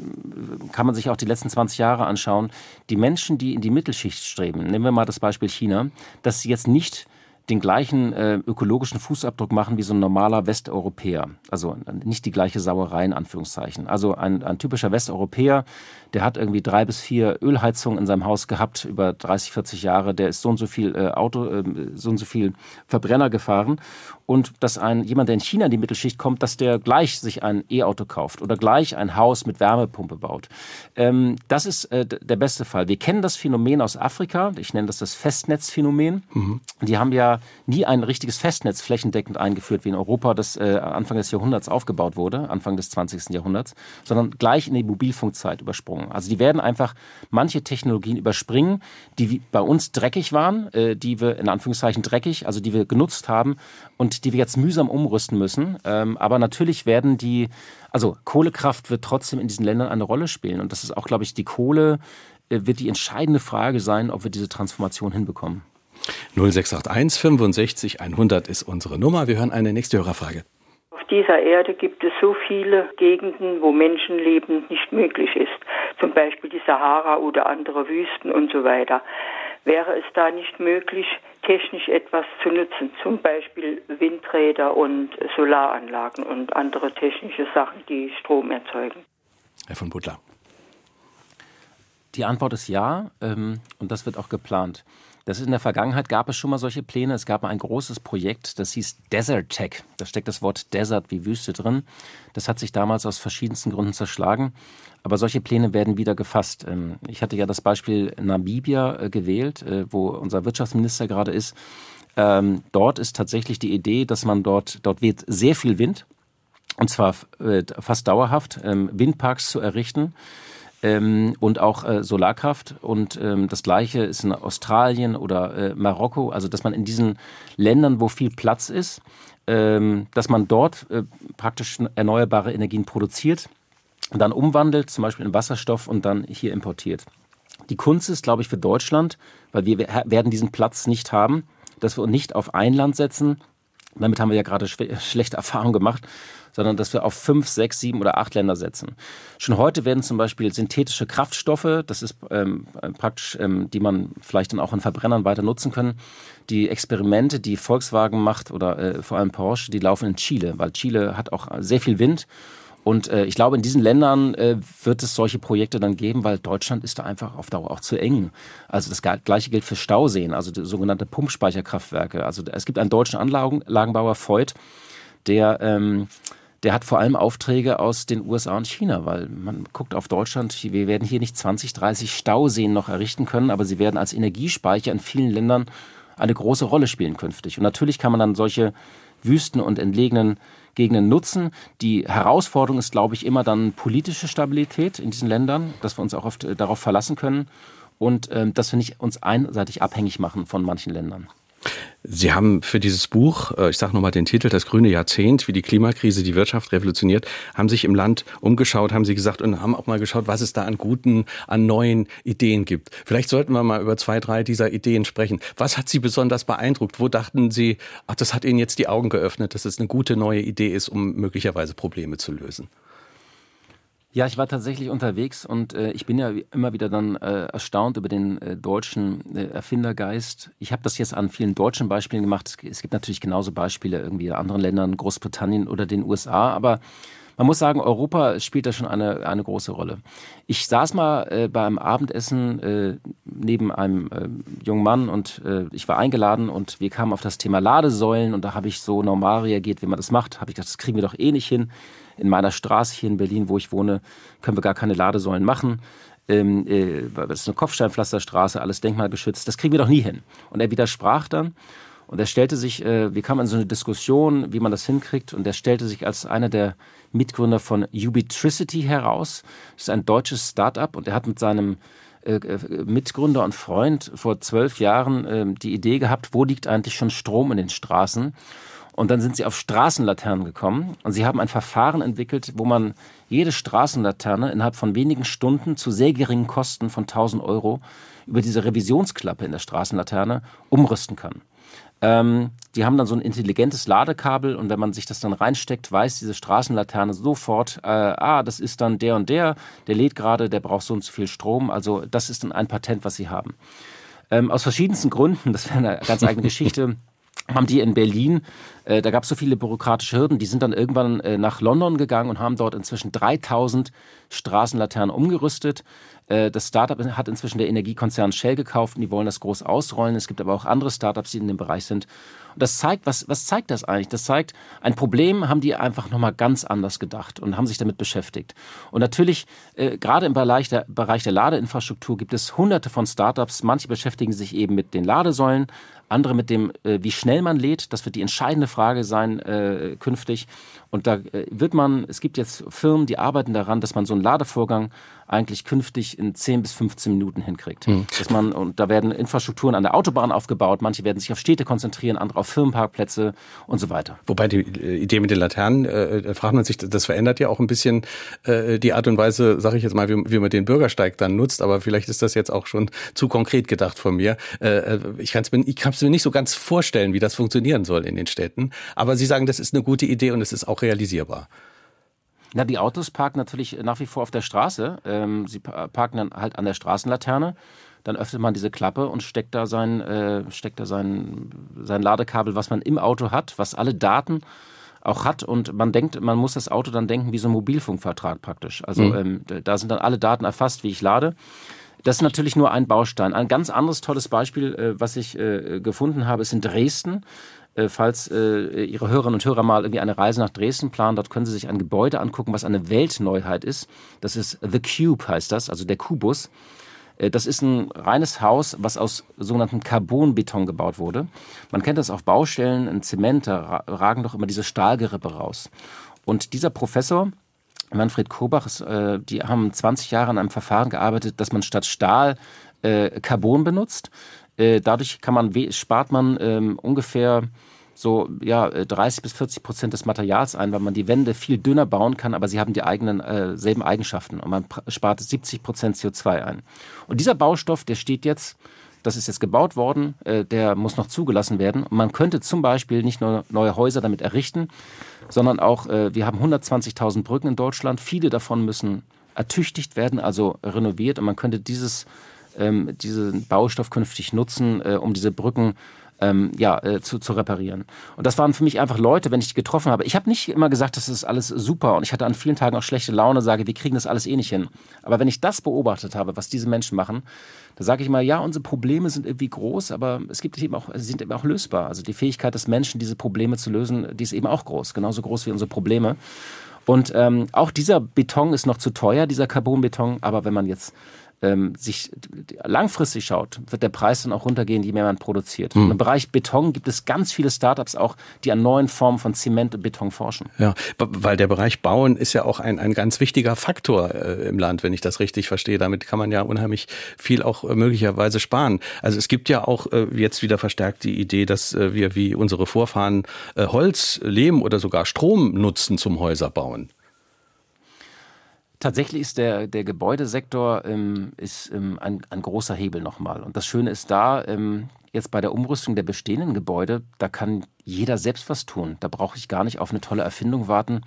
kann man sich auch die letzten 20 Jahre anschauen, die Menschen, die in die Mittelschicht streben, nehmen wir mal das Beispiel China, dass sie jetzt nicht den gleichen äh, ökologischen Fußabdruck machen wie so ein normaler Westeuropäer. Also nicht die gleiche Sauerei in Anführungszeichen. Also ein, ein typischer Westeuropäer, der hat irgendwie drei bis vier Ölheizungen in seinem Haus gehabt über 30, 40 Jahre. Der ist so und so viel äh, Auto, äh, so und so viel Verbrenner gefahren. Und dass ein jemand, der in China in die Mittelschicht kommt, dass der gleich sich ein E-Auto kauft oder gleich ein Haus mit Wärmepumpe baut. Ähm, das ist äh, der beste Fall. Wir kennen das Phänomen aus Afrika. Ich nenne das das Festnetzphänomen. Mhm. Die haben ja nie ein richtiges Festnetz flächendeckend eingeführt, wie in Europa das äh, Anfang des Jahrhunderts aufgebaut wurde, Anfang des 20. Jahrhunderts, sondern gleich in die Mobilfunkzeit übersprungen. Also die werden einfach manche Technologien überspringen, die bei uns dreckig waren, äh, die wir in Anführungszeichen dreckig, also die wir genutzt haben und die wir jetzt mühsam umrüsten müssen. Ähm, aber natürlich werden die, also Kohlekraft wird trotzdem in diesen Ländern eine Rolle spielen. Und das ist auch, glaube ich, die Kohle äh, wird die entscheidende Frage sein, ob wir diese Transformation hinbekommen. 0681 65 100 ist unsere Nummer. Wir hören eine nächste Hörerfrage. Auf dieser Erde gibt es so viele Gegenden, wo Menschenleben nicht möglich ist. Zum Beispiel die Sahara oder andere Wüsten und so weiter. Wäre es da nicht möglich, technisch etwas zu nutzen? Zum Beispiel Windräder und Solaranlagen und andere technische Sachen, die Strom erzeugen? Herr von Butler. Die Antwort ist ja, ähm, und das wird auch geplant. Das ist in der Vergangenheit gab es schon mal solche Pläne. Es gab mal ein großes Projekt, das hieß Desert Tech. Da steckt das Wort Desert wie Wüste drin. Das hat sich damals aus verschiedensten Gründen zerschlagen. Aber solche Pläne werden wieder gefasst. Ähm, ich hatte ja das Beispiel Namibia äh, gewählt, äh, wo unser Wirtschaftsminister gerade ist. Ähm, dort ist tatsächlich die Idee, dass man dort, dort weht sehr viel Wind. Und zwar äh, fast dauerhaft, ähm, Windparks zu errichten ähm, und auch äh, Solarkraft. Und ähm, das Gleiche ist in Australien oder äh, Marokko, also dass man in diesen Ländern, wo viel Platz ist, ähm, dass man dort äh, praktisch erneuerbare Energien produziert, dann umwandelt, zum Beispiel in Wasserstoff und dann hier importiert. Die Kunst ist, glaube ich, für Deutschland, weil wir werden diesen Platz nicht haben, dass wir nicht auf ein Land setzen, damit haben wir ja gerade schlechte Erfahrungen gemacht, sondern dass wir auf fünf, sechs, sieben oder acht Länder setzen. Schon heute werden zum Beispiel synthetische Kraftstoffe, das ist ähm, praktisch, ähm, die man vielleicht dann auch in Verbrennern weiter nutzen können. Die Experimente, die Volkswagen macht oder äh, vor allem Porsche, die laufen in Chile, weil Chile hat auch sehr viel Wind. Und äh, ich glaube, in diesen Ländern äh, wird es solche Projekte dann geben, weil Deutschland ist da einfach auf Dauer auch zu eng. Also das gleiche gilt für Stauseen, also sogenannte Pumpspeicherkraftwerke. Also es gibt einen deutschen Anlagenbauer, Voigt, der ähm, der hat vor allem Aufträge aus den USA und China, weil man guckt auf Deutschland, wir werden hier nicht 20, 30 Stauseen noch errichten können, aber sie werden als Energiespeicher in vielen Ländern eine große Rolle spielen künftig. Und natürlich kann man dann solche Wüsten und entlegenen Gegenden nutzen. Die Herausforderung ist, glaube ich, immer dann politische Stabilität in diesen Ländern, dass wir uns auch oft äh, darauf verlassen können und äh, dass wir nicht uns einseitig abhängig machen von manchen Ländern. Sie haben für dieses Buch, äh, ich sage nochmal den Titel, Das grüne Jahrzehnt, wie die Klimakrise die Wirtschaft revolutioniert, haben sich im Land umgeschaut, haben Sie gesagt, und haben auch mal geschaut, was es da an guten, an neuen Ideen gibt. Vielleicht sollten wir mal über zwei, drei dieser Ideen sprechen. Was hat Sie besonders beeindruckt? Wo dachten Sie, ach, das hat Ihnen jetzt die Augen geöffnet, dass es eine gute neue Idee ist, um möglicherweise Probleme zu lösen? Ja, ich war tatsächlich unterwegs und äh, ich bin ja immer wieder dann äh, erstaunt über den äh, deutschen äh, Erfindergeist. Ich habe das jetzt an vielen deutschen Beispielen gemacht. Es, es, gibt natürlich genauso Beispiele irgendwie in anderen Ländern, Großbritannien oder den USA, aber man muss sagen, Europa spielt da schon eine, eine große Rolle. Ich saß mal äh, bei einem Abendessen äh, neben einem äh, jungen Mann und äh, ich war eingeladen und wir kamen auf das Thema Ladesäulen und da habe ich so normal reagiert, wie man das macht. Habe ich gedacht, das kriegen wir doch eh nicht hin in meiner Straße hier in Berlin, wo ich wohne, können wir gar keine Ladesäulen machen. Ähm, äh, das ist eine Kopfsteinpflasterstraße, alles denkmalgeschützt. Das kriegen wir doch nie hin. Und er widersprach dann und er stellte sich, äh, wir kamen in so eine Diskussion, wie man das hinkriegt, und er stellte sich als einer der Mitgründer von Ubitricity heraus. Das ist ein deutsches Start-up und er hat mit seinem äh, äh Mitgründer und Freund vor zwölf Jahren äh, die Idee gehabt, wo liegt eigentlich schon Strom in den Straßen? Und dann sind sie auf Straßenlaternen gekommen und sie haben ein Verfahren entwickelt, wo man jede Straßenlaterne innerhalb von wenigen Stunden zu sehr geringen Kosten von 1000 Euro über diese Revisionsklappe in der Straßenlaterne umrüsten kann. Ähm, die haben dann so ein intelligentes Ladekabel und wenn man sich das dann reinsteckt, weiß diese Straßenlaterne sofort, äh, ah, das ist dann der und der, der lädt gerade, der braucht so und so viel Strom. Also das ist dann ein Patent, was sie haben. Ähm, aus verschiedensten Gründen, das wäre eine ganz eigene Geschichte, haben die in Berlin, äh, da gab es so viele bürokratische Hürden, die sind dann irgendwann äh, nach London gegangen und haben dort inzwischen 3000 Straßenlaternen umgerüstet. Äh, das Startup hat inzwischen der Energiekonzern Shell gekauft und die wollen das groß ausrollen. Es gibt aber auch andere Startups, die in dem Bereich sind. Und das zeigt, was, was zeigt das eigentlich? Das zeigt, ein Problem haben die einfach nochmal ganz anders gedacht und haben sich damit beschäftigt. Und natürlich, äh, gerade im Bereich der, Bereich der Ladeinfrastruktur gibt es hunderte von Startups. Manche beschäftigen sich eben mit den Ladesäulen, andere mit dem, äh, wie schnell man lädt. Das wird die entscheidende Frage sein äh, künftig. Und da äh, wird man, es gibt jetzt Firmen, die arbeiten daran, dass man so einen Ladevorgang eigentlich künftig in 10 bis 15 Minuten hinkriegt. Mhm. Dass man, und da werden Infrastrukturen an der Autobahn aufgebaut, manche werden sich auf Städte konzentrieren, andere auf Firmenparkplätze und so weiter. Wobei die äh, Idee mit den Laternen, äh, fragt man sich, das verändert ja auch ein bisschen äh, die Art und Weise, sage ich jetzt mal, wie, wie, man den Bürgersteig dann nutzt, aber vielleicht ist das jetzt auch schon zu konkret gedacht von mir. Äh, äh ich kann es mir, mir nicht so ganz vorstellen, wie das funktionieren soll in den Städten, aber Sie sagen, das ist eine gute Idee und es ist auch realisierbar. Na, die Autos parken natürlich nach wie vor auf der Straße. Ähm, sie parken dann halt an der Straßenlaterne. Dann öffnet man diese Klappe und steckt da sein, äh, steckt da sein, sein Ladekabel, was man im Auto hat, was alle Daten auch hat und man denkt, man muss das Auto dann denken wie so ein Mobilfunkvertrag praktisch. Also mhm. ähm, da sind dann alle Daten erfasst, wie ich lade. Das ist natürlich nur ein Baustein. Ein ganz anderes tolles Beispiel, äh, was ich äh, gefunden habe, ist in Dresden. Äh, falls äh, Ihre Hörerinnen und Hörer mal irgendwie eine Reise nach Dresden planen, dort können Sie sich ein Gebäude angucken, was eine Weltneuheit ist. Das ist The Cube, heißt das, also der Kubus. Äh, das ist ein reines Haus, was aus sogenannten Carbonbeton gebaut wurde. Man kennt das auf Baustellen, in Zement, da ragen doch immer diese Stahlgerippe raus. Und dieser Professor, Manfred Kobach, die haben 20 Jahre an einem Verfahren gearbeitet, dass man statt Stahl Carbon benutzt. Äh, dadurch kann man, spart man ähm, ungefähr so ja, 30 äh, bis 40 Prozent des Materials ein, weil man die Wände viel dünner bauen kann, aber sie haben die eigenen äh, selben Eigenschaften und man spart 70 Prozent CO2 ein. Und dieser Baustoff, der steht jetzt Das ist jetzt gebaut worden, äh, der muss noch zugelassen werden. Und man könnte zum Beispiel nicht nur neue Häuser damit errichten, sondern auch, wir haben 120.000 Brücken in Deutschland. Viele davon müssen ertüchtigt werden, also renoviert. Und man könnte dieses, ähm, diesen Baustoff künftig nutzen, äh, um diese Brücken ähm, ja, äh, zu, zu reparieren. Und das waren für mich einfach Leute, wenn ich die getroffen habe. Ich habe nicht immer gesagt, das ist alles super und ich hatte an vielen Tagen auch schlechte Laune, sage, wir kriegen das alles eh nicht hin. Aber wenn ich das beobachtet habe, was diese Menschen machen, da sage ich mal, ja, unsere Probleme sind irgendwie groß, aber es gibt eben auch, sie sind eben auch lösbar. Also die Fähigkeit des Menschen, diese Probleme zu lösen, die ist eben auch groß, genauso groß wie unsere Probleme. Und ähm, auch dieser Beton ist noch zu teuer, dieser Carbonbeton. Aber wenn man jetzt ähm, sich langfristig schaut, wird der Preis dann auch runtergehen, je mehr man produziert. Mhm. Im Bereich Beton gibt es ganz viele Startups auch, die an neuen Formen von Zement und Beton forschen. Ja, weil der Bereich Bauen ist ja auch ein, ein ganz wichtiger Faktor äh, im Land, wenn ich das richtig verstehe. Damit kann man ja unheimlich viel auch äh, möglicherweise sparen. Also es gibt ja auch äh, jetzt wieder verstärkt die Idee, dass äh, wir wie unsere Vorfahren äh, Holz, Lehm oder sogar Strom nutzen zum Häuserbauen. Tatsächlich ist der, der Gebäudesektor ähm, ist, ähm, ein, ein großer Hebel nochmal. Und das Schöne ist da, ähm, jetzt bei der Umrüstung der bestehenden Gebäude, da kann jeder selbst was tun. Da brauche ich gar nicht auf eine tolle Erfindung warten.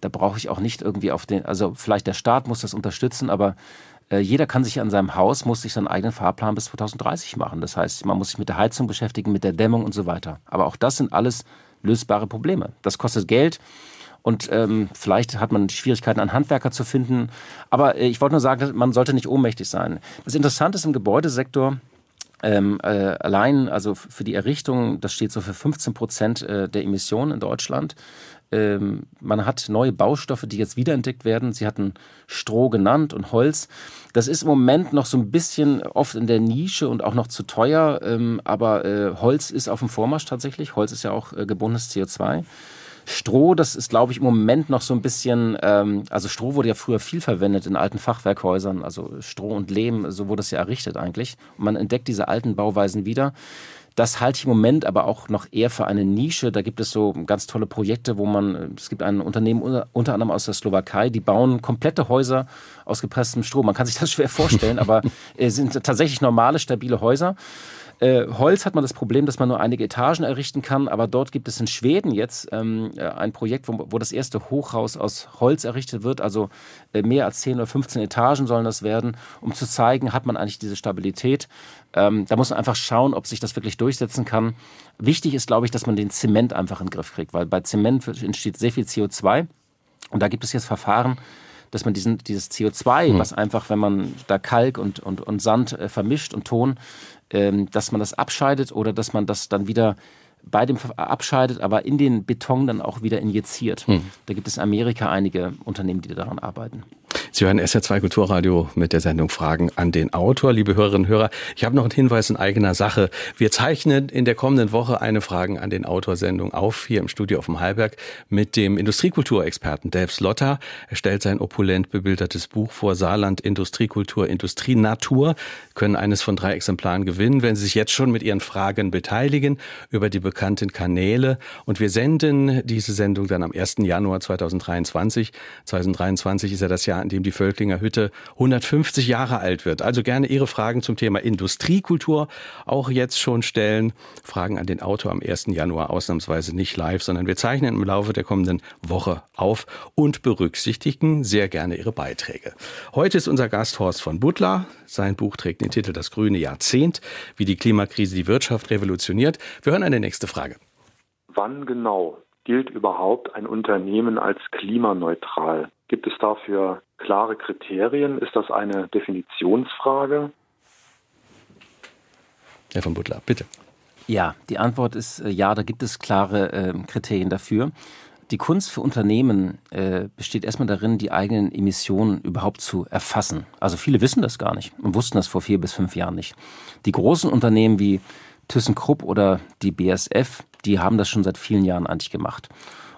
Da brauche ich auch nicht irgendwie auf den, also vielleicht der Staat muss das unterstützen, aber äh, jeder kann sich an seinem Haus, muss sich seinen eigenen Fahrplan bis 2030 machen. Das heißt, man muss sich mit der Heizung beschäftigen, mit der Dämmung und so weiter. Aber auch das sind alles lösbare Probleme. Das kostet Geld. Und ähm, vielleicht hat man Schwierigkeiten, einen Handwerker zu finden. Aber äh, ich wollte nur sagen, man sollte nicht ohnmächtig sein. Das Interessante ist im Gebäudesektor, ähm, äh, allein, also für die Errichtung, das steht so für 15 Prozent äh, der Emissionen in Deutschland. Ähm, man hat neue Baustoffe, die jetzt wiederentdeckt werden. Sie hatten Stroh genannt und Holz. Das ist im Moment noch so ein bisschen oft in der Nische und auch noch zu teuer. Ähm, aber äh, Holz ist auf dem Vormarsch tatsächlich. Holz ist ja auch äh, gebundenes CO2. Stroh, das ist, glaube ich, im Moment noch so ein bisschen, ähm, also Stroh wurde ja früher viel verwendet in alten Fachwerkhäusern, also Stroh und Lehm, so wurde es ja errichtet eigentlich. Und man entdeckt diese alten Bauweisen wieder. Das halte ich im Moment aber auch noch eher für eine Nische. Da gibt es so ganz tolle Projekte, wo man, es gibt ein Unternehmen unter anderem aus der Slowakei, die bauen komplette Häuser aus gepresstem Stroh. Man kann sich das schwer vorstellen, aber es sind tatsächlich normale, stabile Häuser. Äh, Holz hat man das Problem, dass man nur einige Etagen errichten kann, aber dort gibt es in Schweden jetzt ähm, äh, ein Projekt, wo, wo, das erste Hochhaus aus Holz errichtet wird, also äh, mehr als 10 oder 15 Etagen sollen das werden, um zu zeigen, hat man eigentlich diese Stabilität. Ähm, da muss man einfach schauen, ob sich das wirklich durchsetzen kann. Wichtig ist, glaube ich, dass man den Zement einfach in den Griff kriegt, weil bei Zement entsteht sehr viel CO2 und da gibt es jetzt Verfahren, dass man diesen, dieses CO2, mhm. was einfach, wenn man da Kalk und, und, und Sand äh, vermischt und Ton, dass man das abscheidet oder dass man das dann wieder bei dem abscheidet, aber in den Beton dann auch wieder injiziert. Hm. Da gibt es in Amerika einige Unternehmen, die daran arbeiten. Sie hören SR2 Kulturradio mit der Sendung Fragen an den Autor. Liebe Hörerinnen und Hörer, ich habe noch einen Hinweis in eigener Sache. Wir zeichnen in der kommenden Woche eine Fragen an den Autor Sendung auf, hier im Studio auf dem Heilberg, mit dem Industriekulturexperten Dave Slotter. Er stellt sein opulent bebildertes Buch vor, Saarland Industriekultur, Industrie Natur, können eines von drei Exemplaren gewinnen, wenn Sie sich jetzt schon mit Ihren Fragen beteiligen über die bekannten Kanäle. Und wir senden diese Sendung dann am 1. Januar 2023. 2023 ist ja das Jahr, in dem die Völklinger Hütte 150 Jahre alt wird. Also gerne Ihre Fragen zum Thema Industriekultur auch jetzt schon stellen. Fragen an den Autor am 1. Januar ausnahmsweise nicht live, sondern wir zeichnen im Laufe der kommenden Woche auf und berücksichtigen sehr gerne Ihre Beiträge. Heute ist unser Gast Horst von Butler. Sein Buch trägt den Titel Das grüne Jahrzehnt, wie die Klimakrise die Wirtschaft revolutioniert. Wir hören eine nächste Frage. Wann genau gilt überhaupt ein Unternehmen als klimaneutral? Gibt es dafür klare Kriterien? Ist das eine Definitionsfrage? Herr von Butler, bitte. Ja, die Antwort ist äh, ja, da gibt es klare äh, Kriterien dafür. Die Kunst für Unternehmen äh, besteht erstmal darin, die eigenen Emissionen überhaupt zu erfassen. Also viele wissen das gar nicht und wussten das vor vier bis fünf Jahren nicht. Die großen Unternehmen wie ThyssenKrupp oder die BSF, die haben das schon seit vielen Jahren eigentlich gemacht.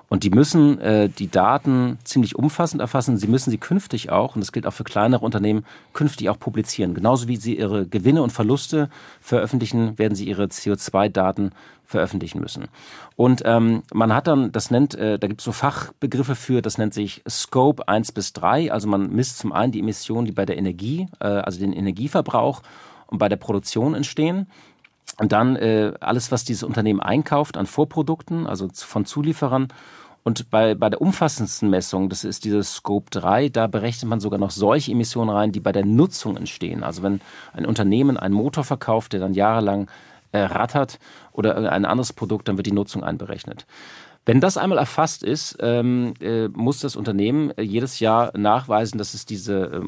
Und die müssen äh, die Daten ziemlich umfassend erfassen. Sie müssen sie künftig auch, und das gilt auch für kleinere Unternehmen, künftig auch publizieren. Genauso wie sie ihre Gewinne und Verluste veröffentlichen, werden sie ihre CO2-Daten veröffentlichen müssen. Und ähm, man hat dann, das nennt, äh, da gibt es so Fachbegriffe für, das nennt sich Scope 1 bis 3. Also man misst zum einen die Emissionen, die bei der Energie, äh, also den Energieverbrauch und bei der Produktion entstehen. Und dann äh, alles, was dieses Unternehmen einkauft an Vorprodukten, also von Zulieferern. Und bei, bei der umfassendsten Messung, das ist dieses Scope 3, da berechnet man sogar noch solche Emissionen rein, die bei der Nutzung entstehen. Also wenn ein Unternehmen einen Motor verkauft, der dann jahrelang äh, rattert oder ein anderes Produkt, dann wird die Nutzung einberechnet. Wenn das einmal erfasst ist, ähm, äh, muss das Unternehmen äh, jedes Jahr nachweisen, dass es diese, äh,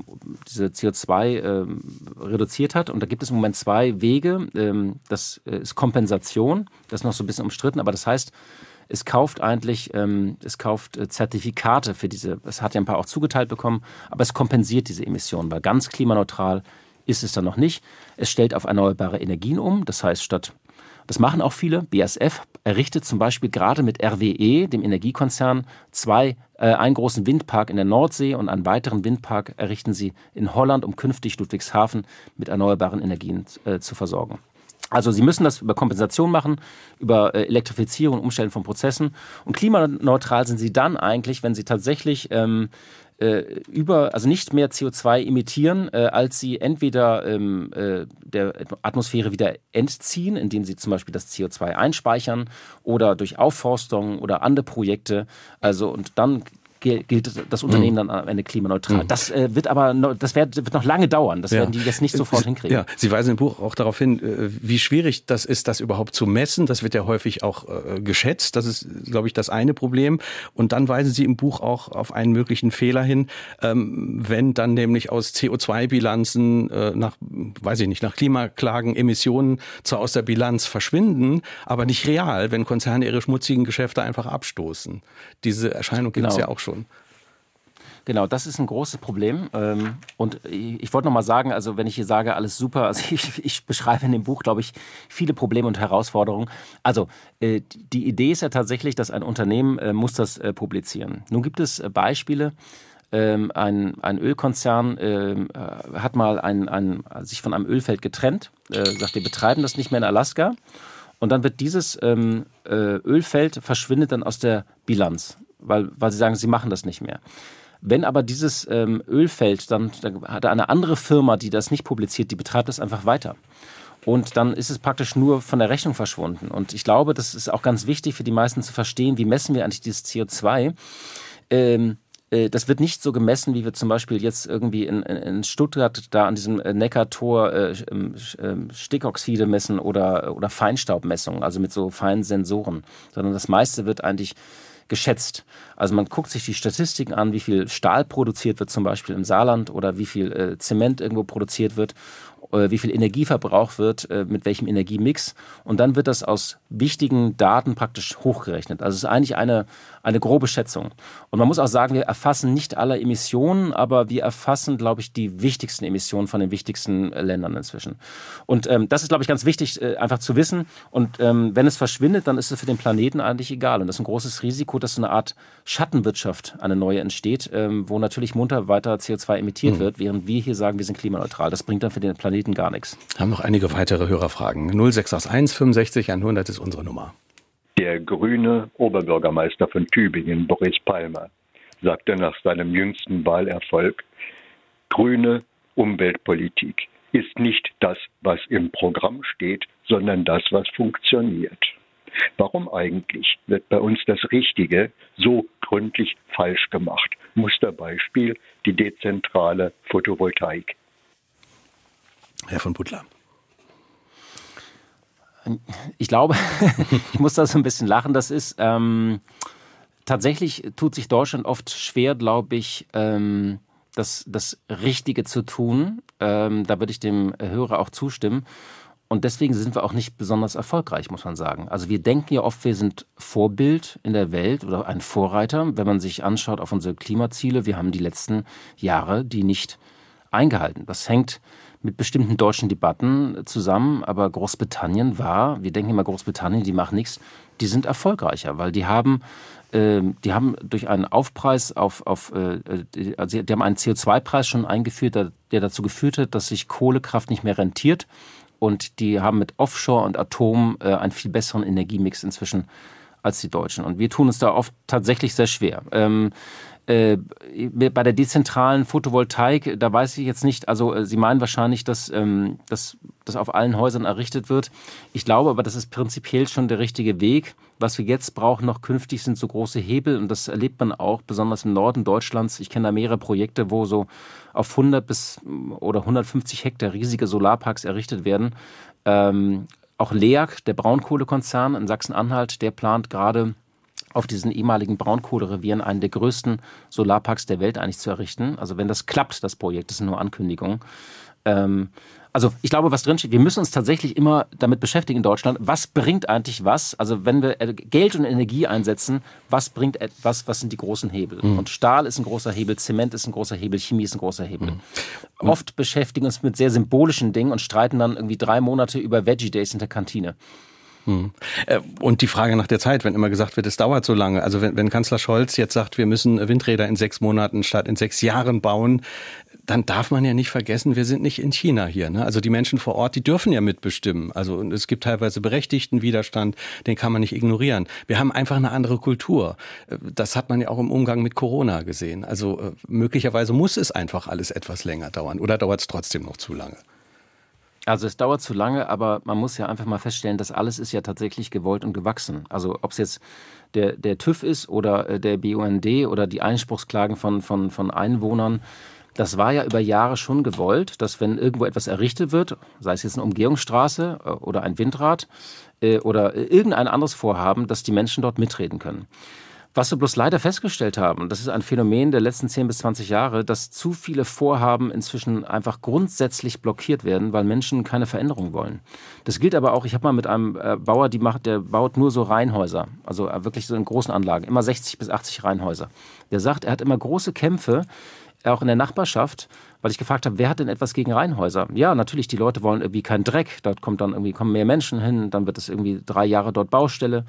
diese CO2 ähm, reduziert hat. Und da gibt es im Moment zwei Wege. Ähm, das äh, ist Kompensation, das ist noch so ein bisschen umstritten, aber das heißt, es kauft eigentlich, ähm, es kauft äh, Zertifikate für diese, es hat ja ein paar auch zugeteilt bekommen, aber es kompensiert diese Emissionen, weil ganz klimaneutral ist es dann noch nicht. Es stellt auf erneuerbare Energien um, das heißt statt das machen auch viele. BASF errichtet zum Beispiel gerade mit RWE, dem Energiekonzern, zwei, äh, einen großen Windpark in der Nordsee und einen weiteren Windpark errichten sie in Holland, um künftig Ludwigshafen mit erneuerbaren Energien äh, zu versorgen. Also Sie müssen das über Kompensation machen, über äh, Elektrifizierung, Umstellen von Prozessen. Und klimaneutral sind Sie dann eigentlich, wenn Sie tatsächlich ähm, äh, über, also nicht mehr CO2 emittieren, äh, als sie entweder ähm, äh, der Atmosphäre wieder entziehen, indem sie zum Beispiel das CO2 einspeichern oder durch Aufforstung oder andere Projekte. Also und dann gilt das Unternehmen mhm. dann am Ende klimaneutral. Mhm. Das äh, wird aber noch, das wird, wird noch lange dauern. Das ja. werden die jetzt nicht sofort hinkriegen. Ja, Sie weisen im Buch auch darauf hin, äh, wie schwierig das ist, das überhaupt zu messen. Das wird ja häufig auch äh, geschätzt. Das ist, glaube ich, das eine Problem. Und dann weisen Sie im Buch auch auf einen möglichen Fehler hin, ähm, wenn dann nämlich aus CO2-Bilanzen äh, nach, weiß ich nicht, nach Klimaklagen Emissionen zwar aus der Bilanz verschwinden, aber nicht real, wenn Konzerne ihre schmutzigen Geschäfte einfach abstoßen. Diese Erscheinung gibt es genau. ja auch schon schon. Genau, das ist ein großes Problem. Ähm, und ich wollte noch mal sagen, also wenn ich hier sage, alles super, also ich, ich beschreibe in dem Buch, glaube ich, viele Probleme und Herausforderungen. Also äh, die Idee ist ja tatsächlich, dass ein Unternehmen äh, muss das äh, publizieren. Nun gibt es Beispiele, ähm, ein, ein Ölkonzern ähm, hat mal ein, ein, sich von einem Ölfeld getrennt, sagt, wir betreiben das nicht mehr in Alaska. Und dann wird dieses Ölfeld verschwindet dann aus der Bilanz weil, weil sie sagen, sie machen das nicht mehr. Wenn aber dieses ähm, Ölfeld, dann, dann hat eine andere Firma, die das nicht publiziert, die betreibt das einfach weiter. Und dann ist es praktisch nur von der Rechnung verschwunden. Und ich glaube, das ist auch ganz wichtig für die meisten zu verstehen, wie messen wir eigentlich dieses CO2. Ähm, äh, das wird nicht so gemessen, wie wir zum Beispiel jetzt irgendwie in, in Stuttgart da an diesem äh, Neckartor äh, ähm, ähm, Stickoxide messen oder, oder Feinstaubmessungen, also mit so feinen Sensoren, sondern das meiste wird eigentlich geschätzt. Also man guckt sich die Statistiken an, wie viel Stahl produziert wird zum Beispiel im Saarland oder wie viel äh, Zement irgendwo produziert wird äh, wie viel Energie verbraucht wird, äh, mit welchem Energiemix. Und dann wird das aus wichtigen Daten praktisch hochgerechnet. Also es ist eigentlich eine, eine grobe Schätzung. Und man muss auch sagen, wir erfassen nicht alle Emissionen, aber wir erfassen, glaube ich, die wichtigsten Emissionen von den wichtigsten äh, Ländern inzwischen. Und ähm, das ist, glaube ich, ganz wichtig, äh, einfach zu wissen. Und ähm, wenn es verschwindet, dann ist es für den Planeten eigentlich egal. Und das ist ein großes Risiko, dass so eine Art Schattenwirtschaft, eine neue entsteht, ähm, wo natürlich munter weiter CO2 emittiert mhm. wird, während wir hier sagen, wir sind klimaneutral. Das bringt dann für den Planeten gar nichts. Wir haben noch einige weitere Hörerfragen. 0681 65 100 ist unsere Nummer. Der grüne Oberbürgermeister von Tübingen, Boris Palmer, sagte nach seinem jüngsten Wahlerfolg, grüne Umweltpolitik ist nicht das, was im Programm steht, sondern das, was funktioniert. Warum eigentlich wird bei uns das Richtige so gründlich falsch gemacht? Musterbeispiel die dezentrale Photovoltaik. Herr von Butler. Ich glaube, ich muss da so ein bisschen lachen. Das ist ähm, tatsächlich tut sich Deutschland oft schwer, glaube ich, ähm, das, das Richtige zu tun. Ähm, da würde ich dem Hörer auch zustimmen. Und deswegen sind wir auch nicht besonders erfolgreich, muss man sagen. Also wir denken ja oft, wir sind Vorbild in der Welt oder ein Vorreiter. Wenn man sich anschaut auf unsere Klimaziele, wir haben die letzten Jahre die nicht eingehalten. Das hängt mit bestimmten deutschen Debatten zusammen, aber Großbritannien war, wir denken immer Großbritannien, die machen nichts, die sind erfolgreicher, weil die haben äh, die haben durch einen Aufpreis auf, auf äh, also die haben einen CO2-Preis schon eingeführt, der, dazu geführt hat, dass sich Kohlekraft nicht mehr rentiert und die haben mit Offshore und Atom äh, einen viel besseren Energiemix inzwischen als die Deutschen. Und wir tun uns da oft tatsächlich sehr schwer. Äh, bei der dezentralen Photovoltaik, da weiß ich jetzt nicht, also äh, Sie meinen wahrscheinlich, dass ähm, das auf allen Häusern errichtet wird. Ich glaube aber, das ist prinzipiell schon der richtige Weg. Was wir jetzt brauchen noch künftig sind so große Hebel und das erlebt man auch besonders im Norden Deutschlands. Ich kenne da mehrere Projekte, wo so auf 100 bis oder 150 Hektar riesige Solarparks errichtet werden. Ähm, auch LEAG, der Braunkohlekonzern in Sachsen-Anhalt, der plant gerade auf diesen ehemaligen Braunkohlerevieren einen der größten Solarparks der Welt eigentlich zu errichten. Also wenn das klappt, das Projekt, das sind nur Ankündigungen. Ähm, also ich glaube, was drinsteht, wir müssen uns tatsächlich immer damit beschäftigen in Deutschland, was bringt eigentlich was? Also wenn wir äh, Geld und Energie einsetzen, was bringt etwas, was sind die großen Hebel? Mhm. Und Stahl ist ein großer Hebel, Zement ist ein großer Hebel, Chemie ist ein großer Hebel. Mhm. Oft beschäftigen uns mit sehr symbolischen Dingen und streiten dann irgendwie drei Monate über Veggie Days in der Kantine. Hm. Äh, und die Frage nach der Zeit, wenn immer gesagt wird, es dauert so lange. Also wenn, wenn Kanzler Scholz jetzt sagt, wir müssen Windräder in sechs Monaten statt in sechs Jahren bauen, dann darf man ja nicht vergessen, wir sind nicht in China hier. Ne? Also die Menschen vor Ort, die dürfen ja mitbestimmen. Also es gibt teilweise berechtigten Widerstand, den kann man nicht ignorieren. Wir haben einfach eine andere Kultur. Äh, das hat man ja auch im Umgang mit Corona gesehen. Also äh, möglicherweise muss es einfach alles etwas länger dauern. Oder dauert es trotzdem noch zu lange? Also es dauert zu lange, aber man muss ja einfach mal feststellen, dass alles ist ja tatsächlich gewollt und gewachsen. Also ob es jetzt der, der TÜV ist oder äh, der BUND oder die Einspruchsklagen von, von, von Einwohnern, das war ja über Jahre schon gewollt, dass wenn irgendwo etwas errichtet wird, sei es jetzt eine Umgehungsstraße äh, oder ein Windrad äh, oder irgendein anderes Vorhaben, dass die Menschen dort mitreden können. Was wir bloß leider festgestellt haben, das ist ein Phänomen der letzten 10 bis 20 Jahre, dass zu viele Vorhaben inzwischen einfach grundsätzlich blockiert werden, weil Menschen keine Veränderung wollen. Das gilt aber auch, ich habe mal mit einem äh, Bauer, die macht, der baut nur so Reihenhäuser, also äh, wirklich so in großen Anlagen, immer 60 bis 80 Reihenhäuser. Der sagt, er hat immer große Kämpfe, auch in der Nachbarschaft, weil ich gefragt habe, wer hat denn etwas gegen Reihenhäuser? Ja, natürlich, die Leute wollen irgendwie keinen Dreck. Dort kommt dann irgendwie kommen mehr Menschen hin, dann wird es irgendwie drei Jahre dort Baustelle.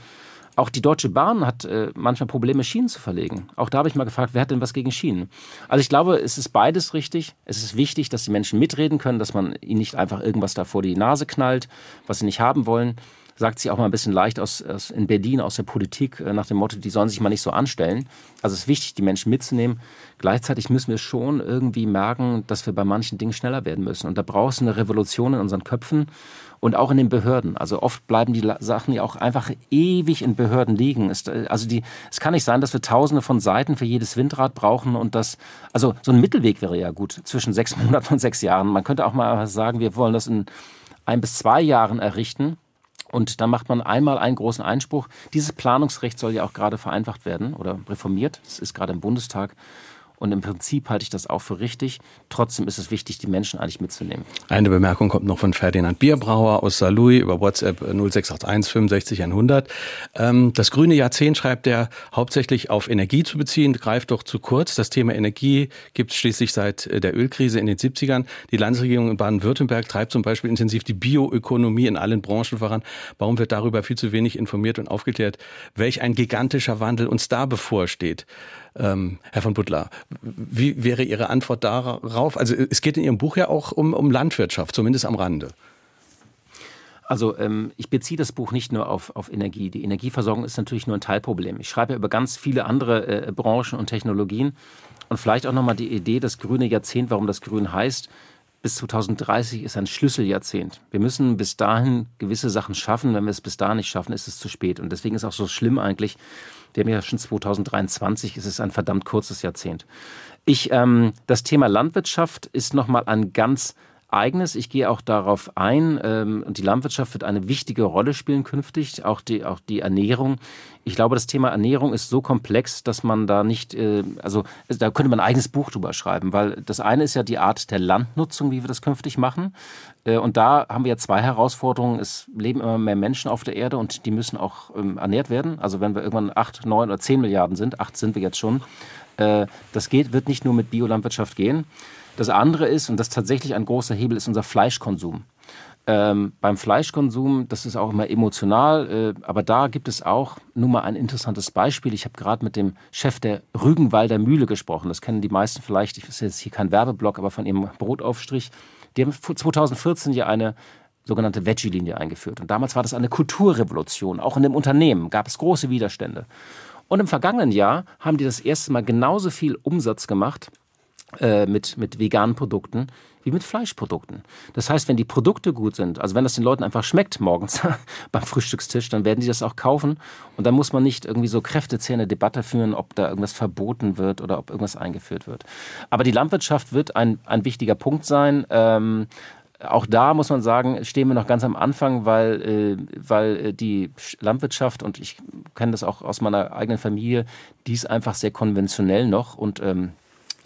Auch die Deutsche Bahn hat äh, manchmal Probleme, Schienen zu verlegen. Auch da habe ich mal gefragt, wer hat denn was gegen Schienen? Also ich glaube, es ist beides richtig. Es ist wichtig, dass die Menschen mitreden können, dass man ihnen nicht einfach irgendwas da vor die Nase knallt, was sie nicht haben wollen. Sagt sie auch mal ein bisschen leicht aus, aus in Berlin, aus der Politik, äh, nach dem Motto, die sollen sich mal nicht so anstellen. Also es ist wichtig, die Menschen mitzunehmen. Gleichzeitig müssen wir schon irgendwie merken, dass wir bei manchen Dingen schneller werden müssen. Und da braucht es eine Revolution in unseren Köpfen und auch in den Behörden. Also oft bleiben die Sachen ja auch einfach ewig in Behörden liegen. Es, also die, es kann nicht sein, dass wir tausende von Seiten für jedes Windrad brauchen und das, also so ein Mittelweg wäre ja gut zwischen sechs Monaten und sechs Jahren. Man könnte auch mal sagen, wir wollen das in ein bis zwei Jahren errichten. Und dann macht man einmal einen großen Einspruch. Dieses Planungsrecht soll ja auch gerade vereinfacht werden oder reformiert. Das ist gerade im Bundestag. Und im Prinzip halte ich das auch für richtig. Trotzdem ist es wichtig, die Menschen eigentlich mitzunehmen. Eine Bemerkung kommt noch von Ferdinand Bierbrauer aus Saarlouis über WhatsApp 0681 65 100. Das grüne Jahrzehnt schreibt er hauptsächlich auf Energie zu beziehen, greift doch zu kurz. Das Thema Energie gibt es schließlich seit der Ölkrise in den 70ern. Die Landesregierung in Baden-Württemberg treibt zum Beispiel intensiv die Bioökonomie in allen Branchen voran. Warum wird darüber viel zu wenig informiert und aufgeklärt, welch ein gigantischer Wandel uns da bevorsteht? Ähm, Herr von Butler, wie wäre Ihre Antwort darauf? Also es geht in Ihrem Buch ja auch um, um Landwirtschaft, zumindest am Rande. Also ähm, ich beziehe das Buch nicht nur auf, auf Energie. Die Energieversorgung ist natürlich nur ein Teilproblem. Ich schreibe über ganz viele andere äh, Branchen und Technologien und vielleicht auch nochmal die Idee, das grüne Jahrzehnt, warum das grün heißt. Bis 2030 ist ein Schlüsseljahrzehnt. Wir müssen bis dahin gewisse Sachen schaffen. Wenn wir es bis dahin nicht schaffen, ist es zu spät. Und deswegen ist auch so schlimm eigentlich, wir haben ja schon 2023, es ein verdammt kurzes Jahrzehnt. Ich, ähm, das Thema Landwirtschaft ist nochmal ein ganz eigenes. Ich gehe auch darauf ein. Ähm, die Landwirtschaft wird eine wichtige Rolle spielen künftig, auch die, auch die Ernährung. Ich glaube, das Thema Ernährung ist so komplex, dass man da nicht, äh, also da könnte man ein eigenes Buch drüber schreiben, weil das eine ist ja die Art der Landnutzung, wie wir das künftig machen. Äh, und da haben wir ja zwei Herausforderungen. Es leben immer mehr Menschen auf der Erde und die müssen auch ähm, ernährt werden. Also wenn wir irgendwann acht, neun oder zehn Milliarden sind, acht sind wir jetzt schon, äh, das geht, wird nicht nur mit Biolandwirtschaft gehen. Das andere ist, und das tatsächlich ein großer Hebel ist, unser Fleischkonsum. Ähm, beim Fleischkonsum, das ist auch immer emotional, äh, aber da gibt es auch nur mal ein interessantes Beispiel. Ich habe gerade mit dem Chef der Rügenwalder Mühle gesprochen. Das kennen die meisten vielleicht. Ich ist jetzt hier kein Werbeblock, aber von ihrem Brotaufstrich. Die haben 2014 ja eine sogenannte Veggie-Linie eingeführt. Und damals war das eine Kulturrevolution. Auch in dem Unternehmen gab es große Widerstände. Und im vergangenen Jahr haben die das erste Mal genauso viel Umsatz gemacht äh, mit, mit veganen Produkten wie mit Fleischprodukten. Das heißt, wenn die Produkte gut sind, also wenn das den Leuten einfach schmeckt morgens beim Frühstückstisch, dann werden die das auch kaufen und dann muss man nicht irgendwie so kräftezähne Debatte führen, ob da irgendwas verboten wird oder ob irgendwas eingeführt wird. Aber die Landwirtschaft wird ein, ein wichtiger Punkt sein. Ähm, auch da muss man sagen, stehen wir noch ganz am Anfang, weil, äh, weil äh, die Landwirtschaft, und ich kenne das auch aus meiner eigenen Familie, die ist einfach sehr konventionell noch und ähm,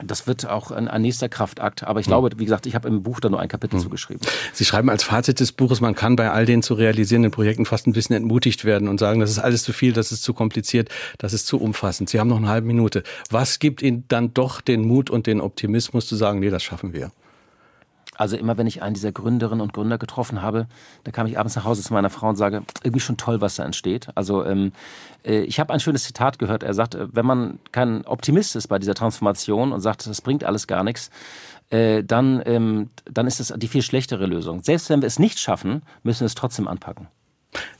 das wird auch ein, ein, nächster Kraftakt. Aber ich glaube, wie gesagt, ich habe im Buch da nur ein Kapitel hm. zugeschrieben. Sie schreiben als Fazit des Buches, man kann bei all den zu realisierenden Projekten fast ein bisschen entmutigt werden und sagen, das ist alles zu viel, das ist zu kompliziert, das ist zu umfassend. Sie haben noch eine halbe Minute. Was gibt Ihnen dann doch den Mut und den Optimismus zu sagen, nee, das schaffen wir? Also immer, wenn ich einen dieser Gründerinnen und Gründer getroffen habe, da kam ich abends nach Hause zu meiner Frau und sage, irgendwie schon toll, was da entsteht. Also ähm, äh, ich habe ein schönes Zitat gehört. Er sagt, äh, wenn man kein Optimist ist bei dieser Transformation und sagt, das bringt alles gar nichts, äh, dann, ähm, dann ist das die viel schlechtere Lösung. Selbst wenn wir es nicht schaffen, müssen wir es trotzdem anpacken.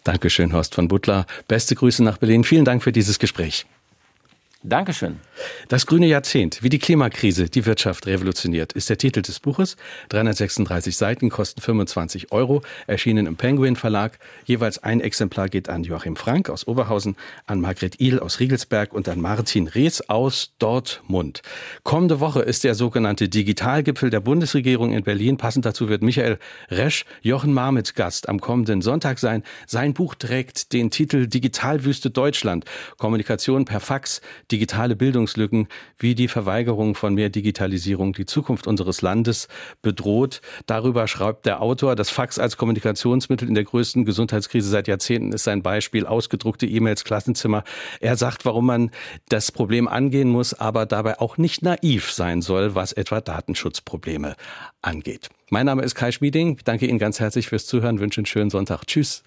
Dankeschön, Horst von Butler. Beste Grüße nach Berlin. Vielen Dank für dieses Gespräch. Dankeschön. Das grüne Jahrzehnt, wie die Klimakrise die Wirtschaft revolutioniert, ist der Titel des Buches. 336 Seiten kosten 25 Euro, erschienen im Penguin Verlag. Jeweils ein Exemplar geht an Joachim Frank aus Oberhausen, an Margret Ihl aus Riegelsberg und an Martin Rees aus Dortmund. Kommende Woche ist der sogenannte Digitalgipfel der Bundesregierung in Berlin. Passend dazu wird Michael Resch, Jochen Marmitz Gast am kommenden Sonntag sein. Sein Buch trägt den Titel Digitalwüste Deutschland. Kommunikation per Fax, digitale Bildungslücken wie die Verweigerung von mehr Digitalisierung die Zukunft unseres Landes bedroht. Darüber schreibt der Autor, das Fax als Kommunikationsmittel in der größten Gesundheitskrise seit Jahrzehnten ist ein Beispiel. Ausgedruckte E-Mails, Klassenzimmer. Er sagt, warum man das Problem angehen muss, aber dabei auch nicht naiv sein soll, was etwa Datenschutzprobleme angeht. Mein Name ist Kai Schmieding. Ich danke Ihnen ganz herzlich fürs Zuhören, wünsche einen schönen Sonntag. Tschüss.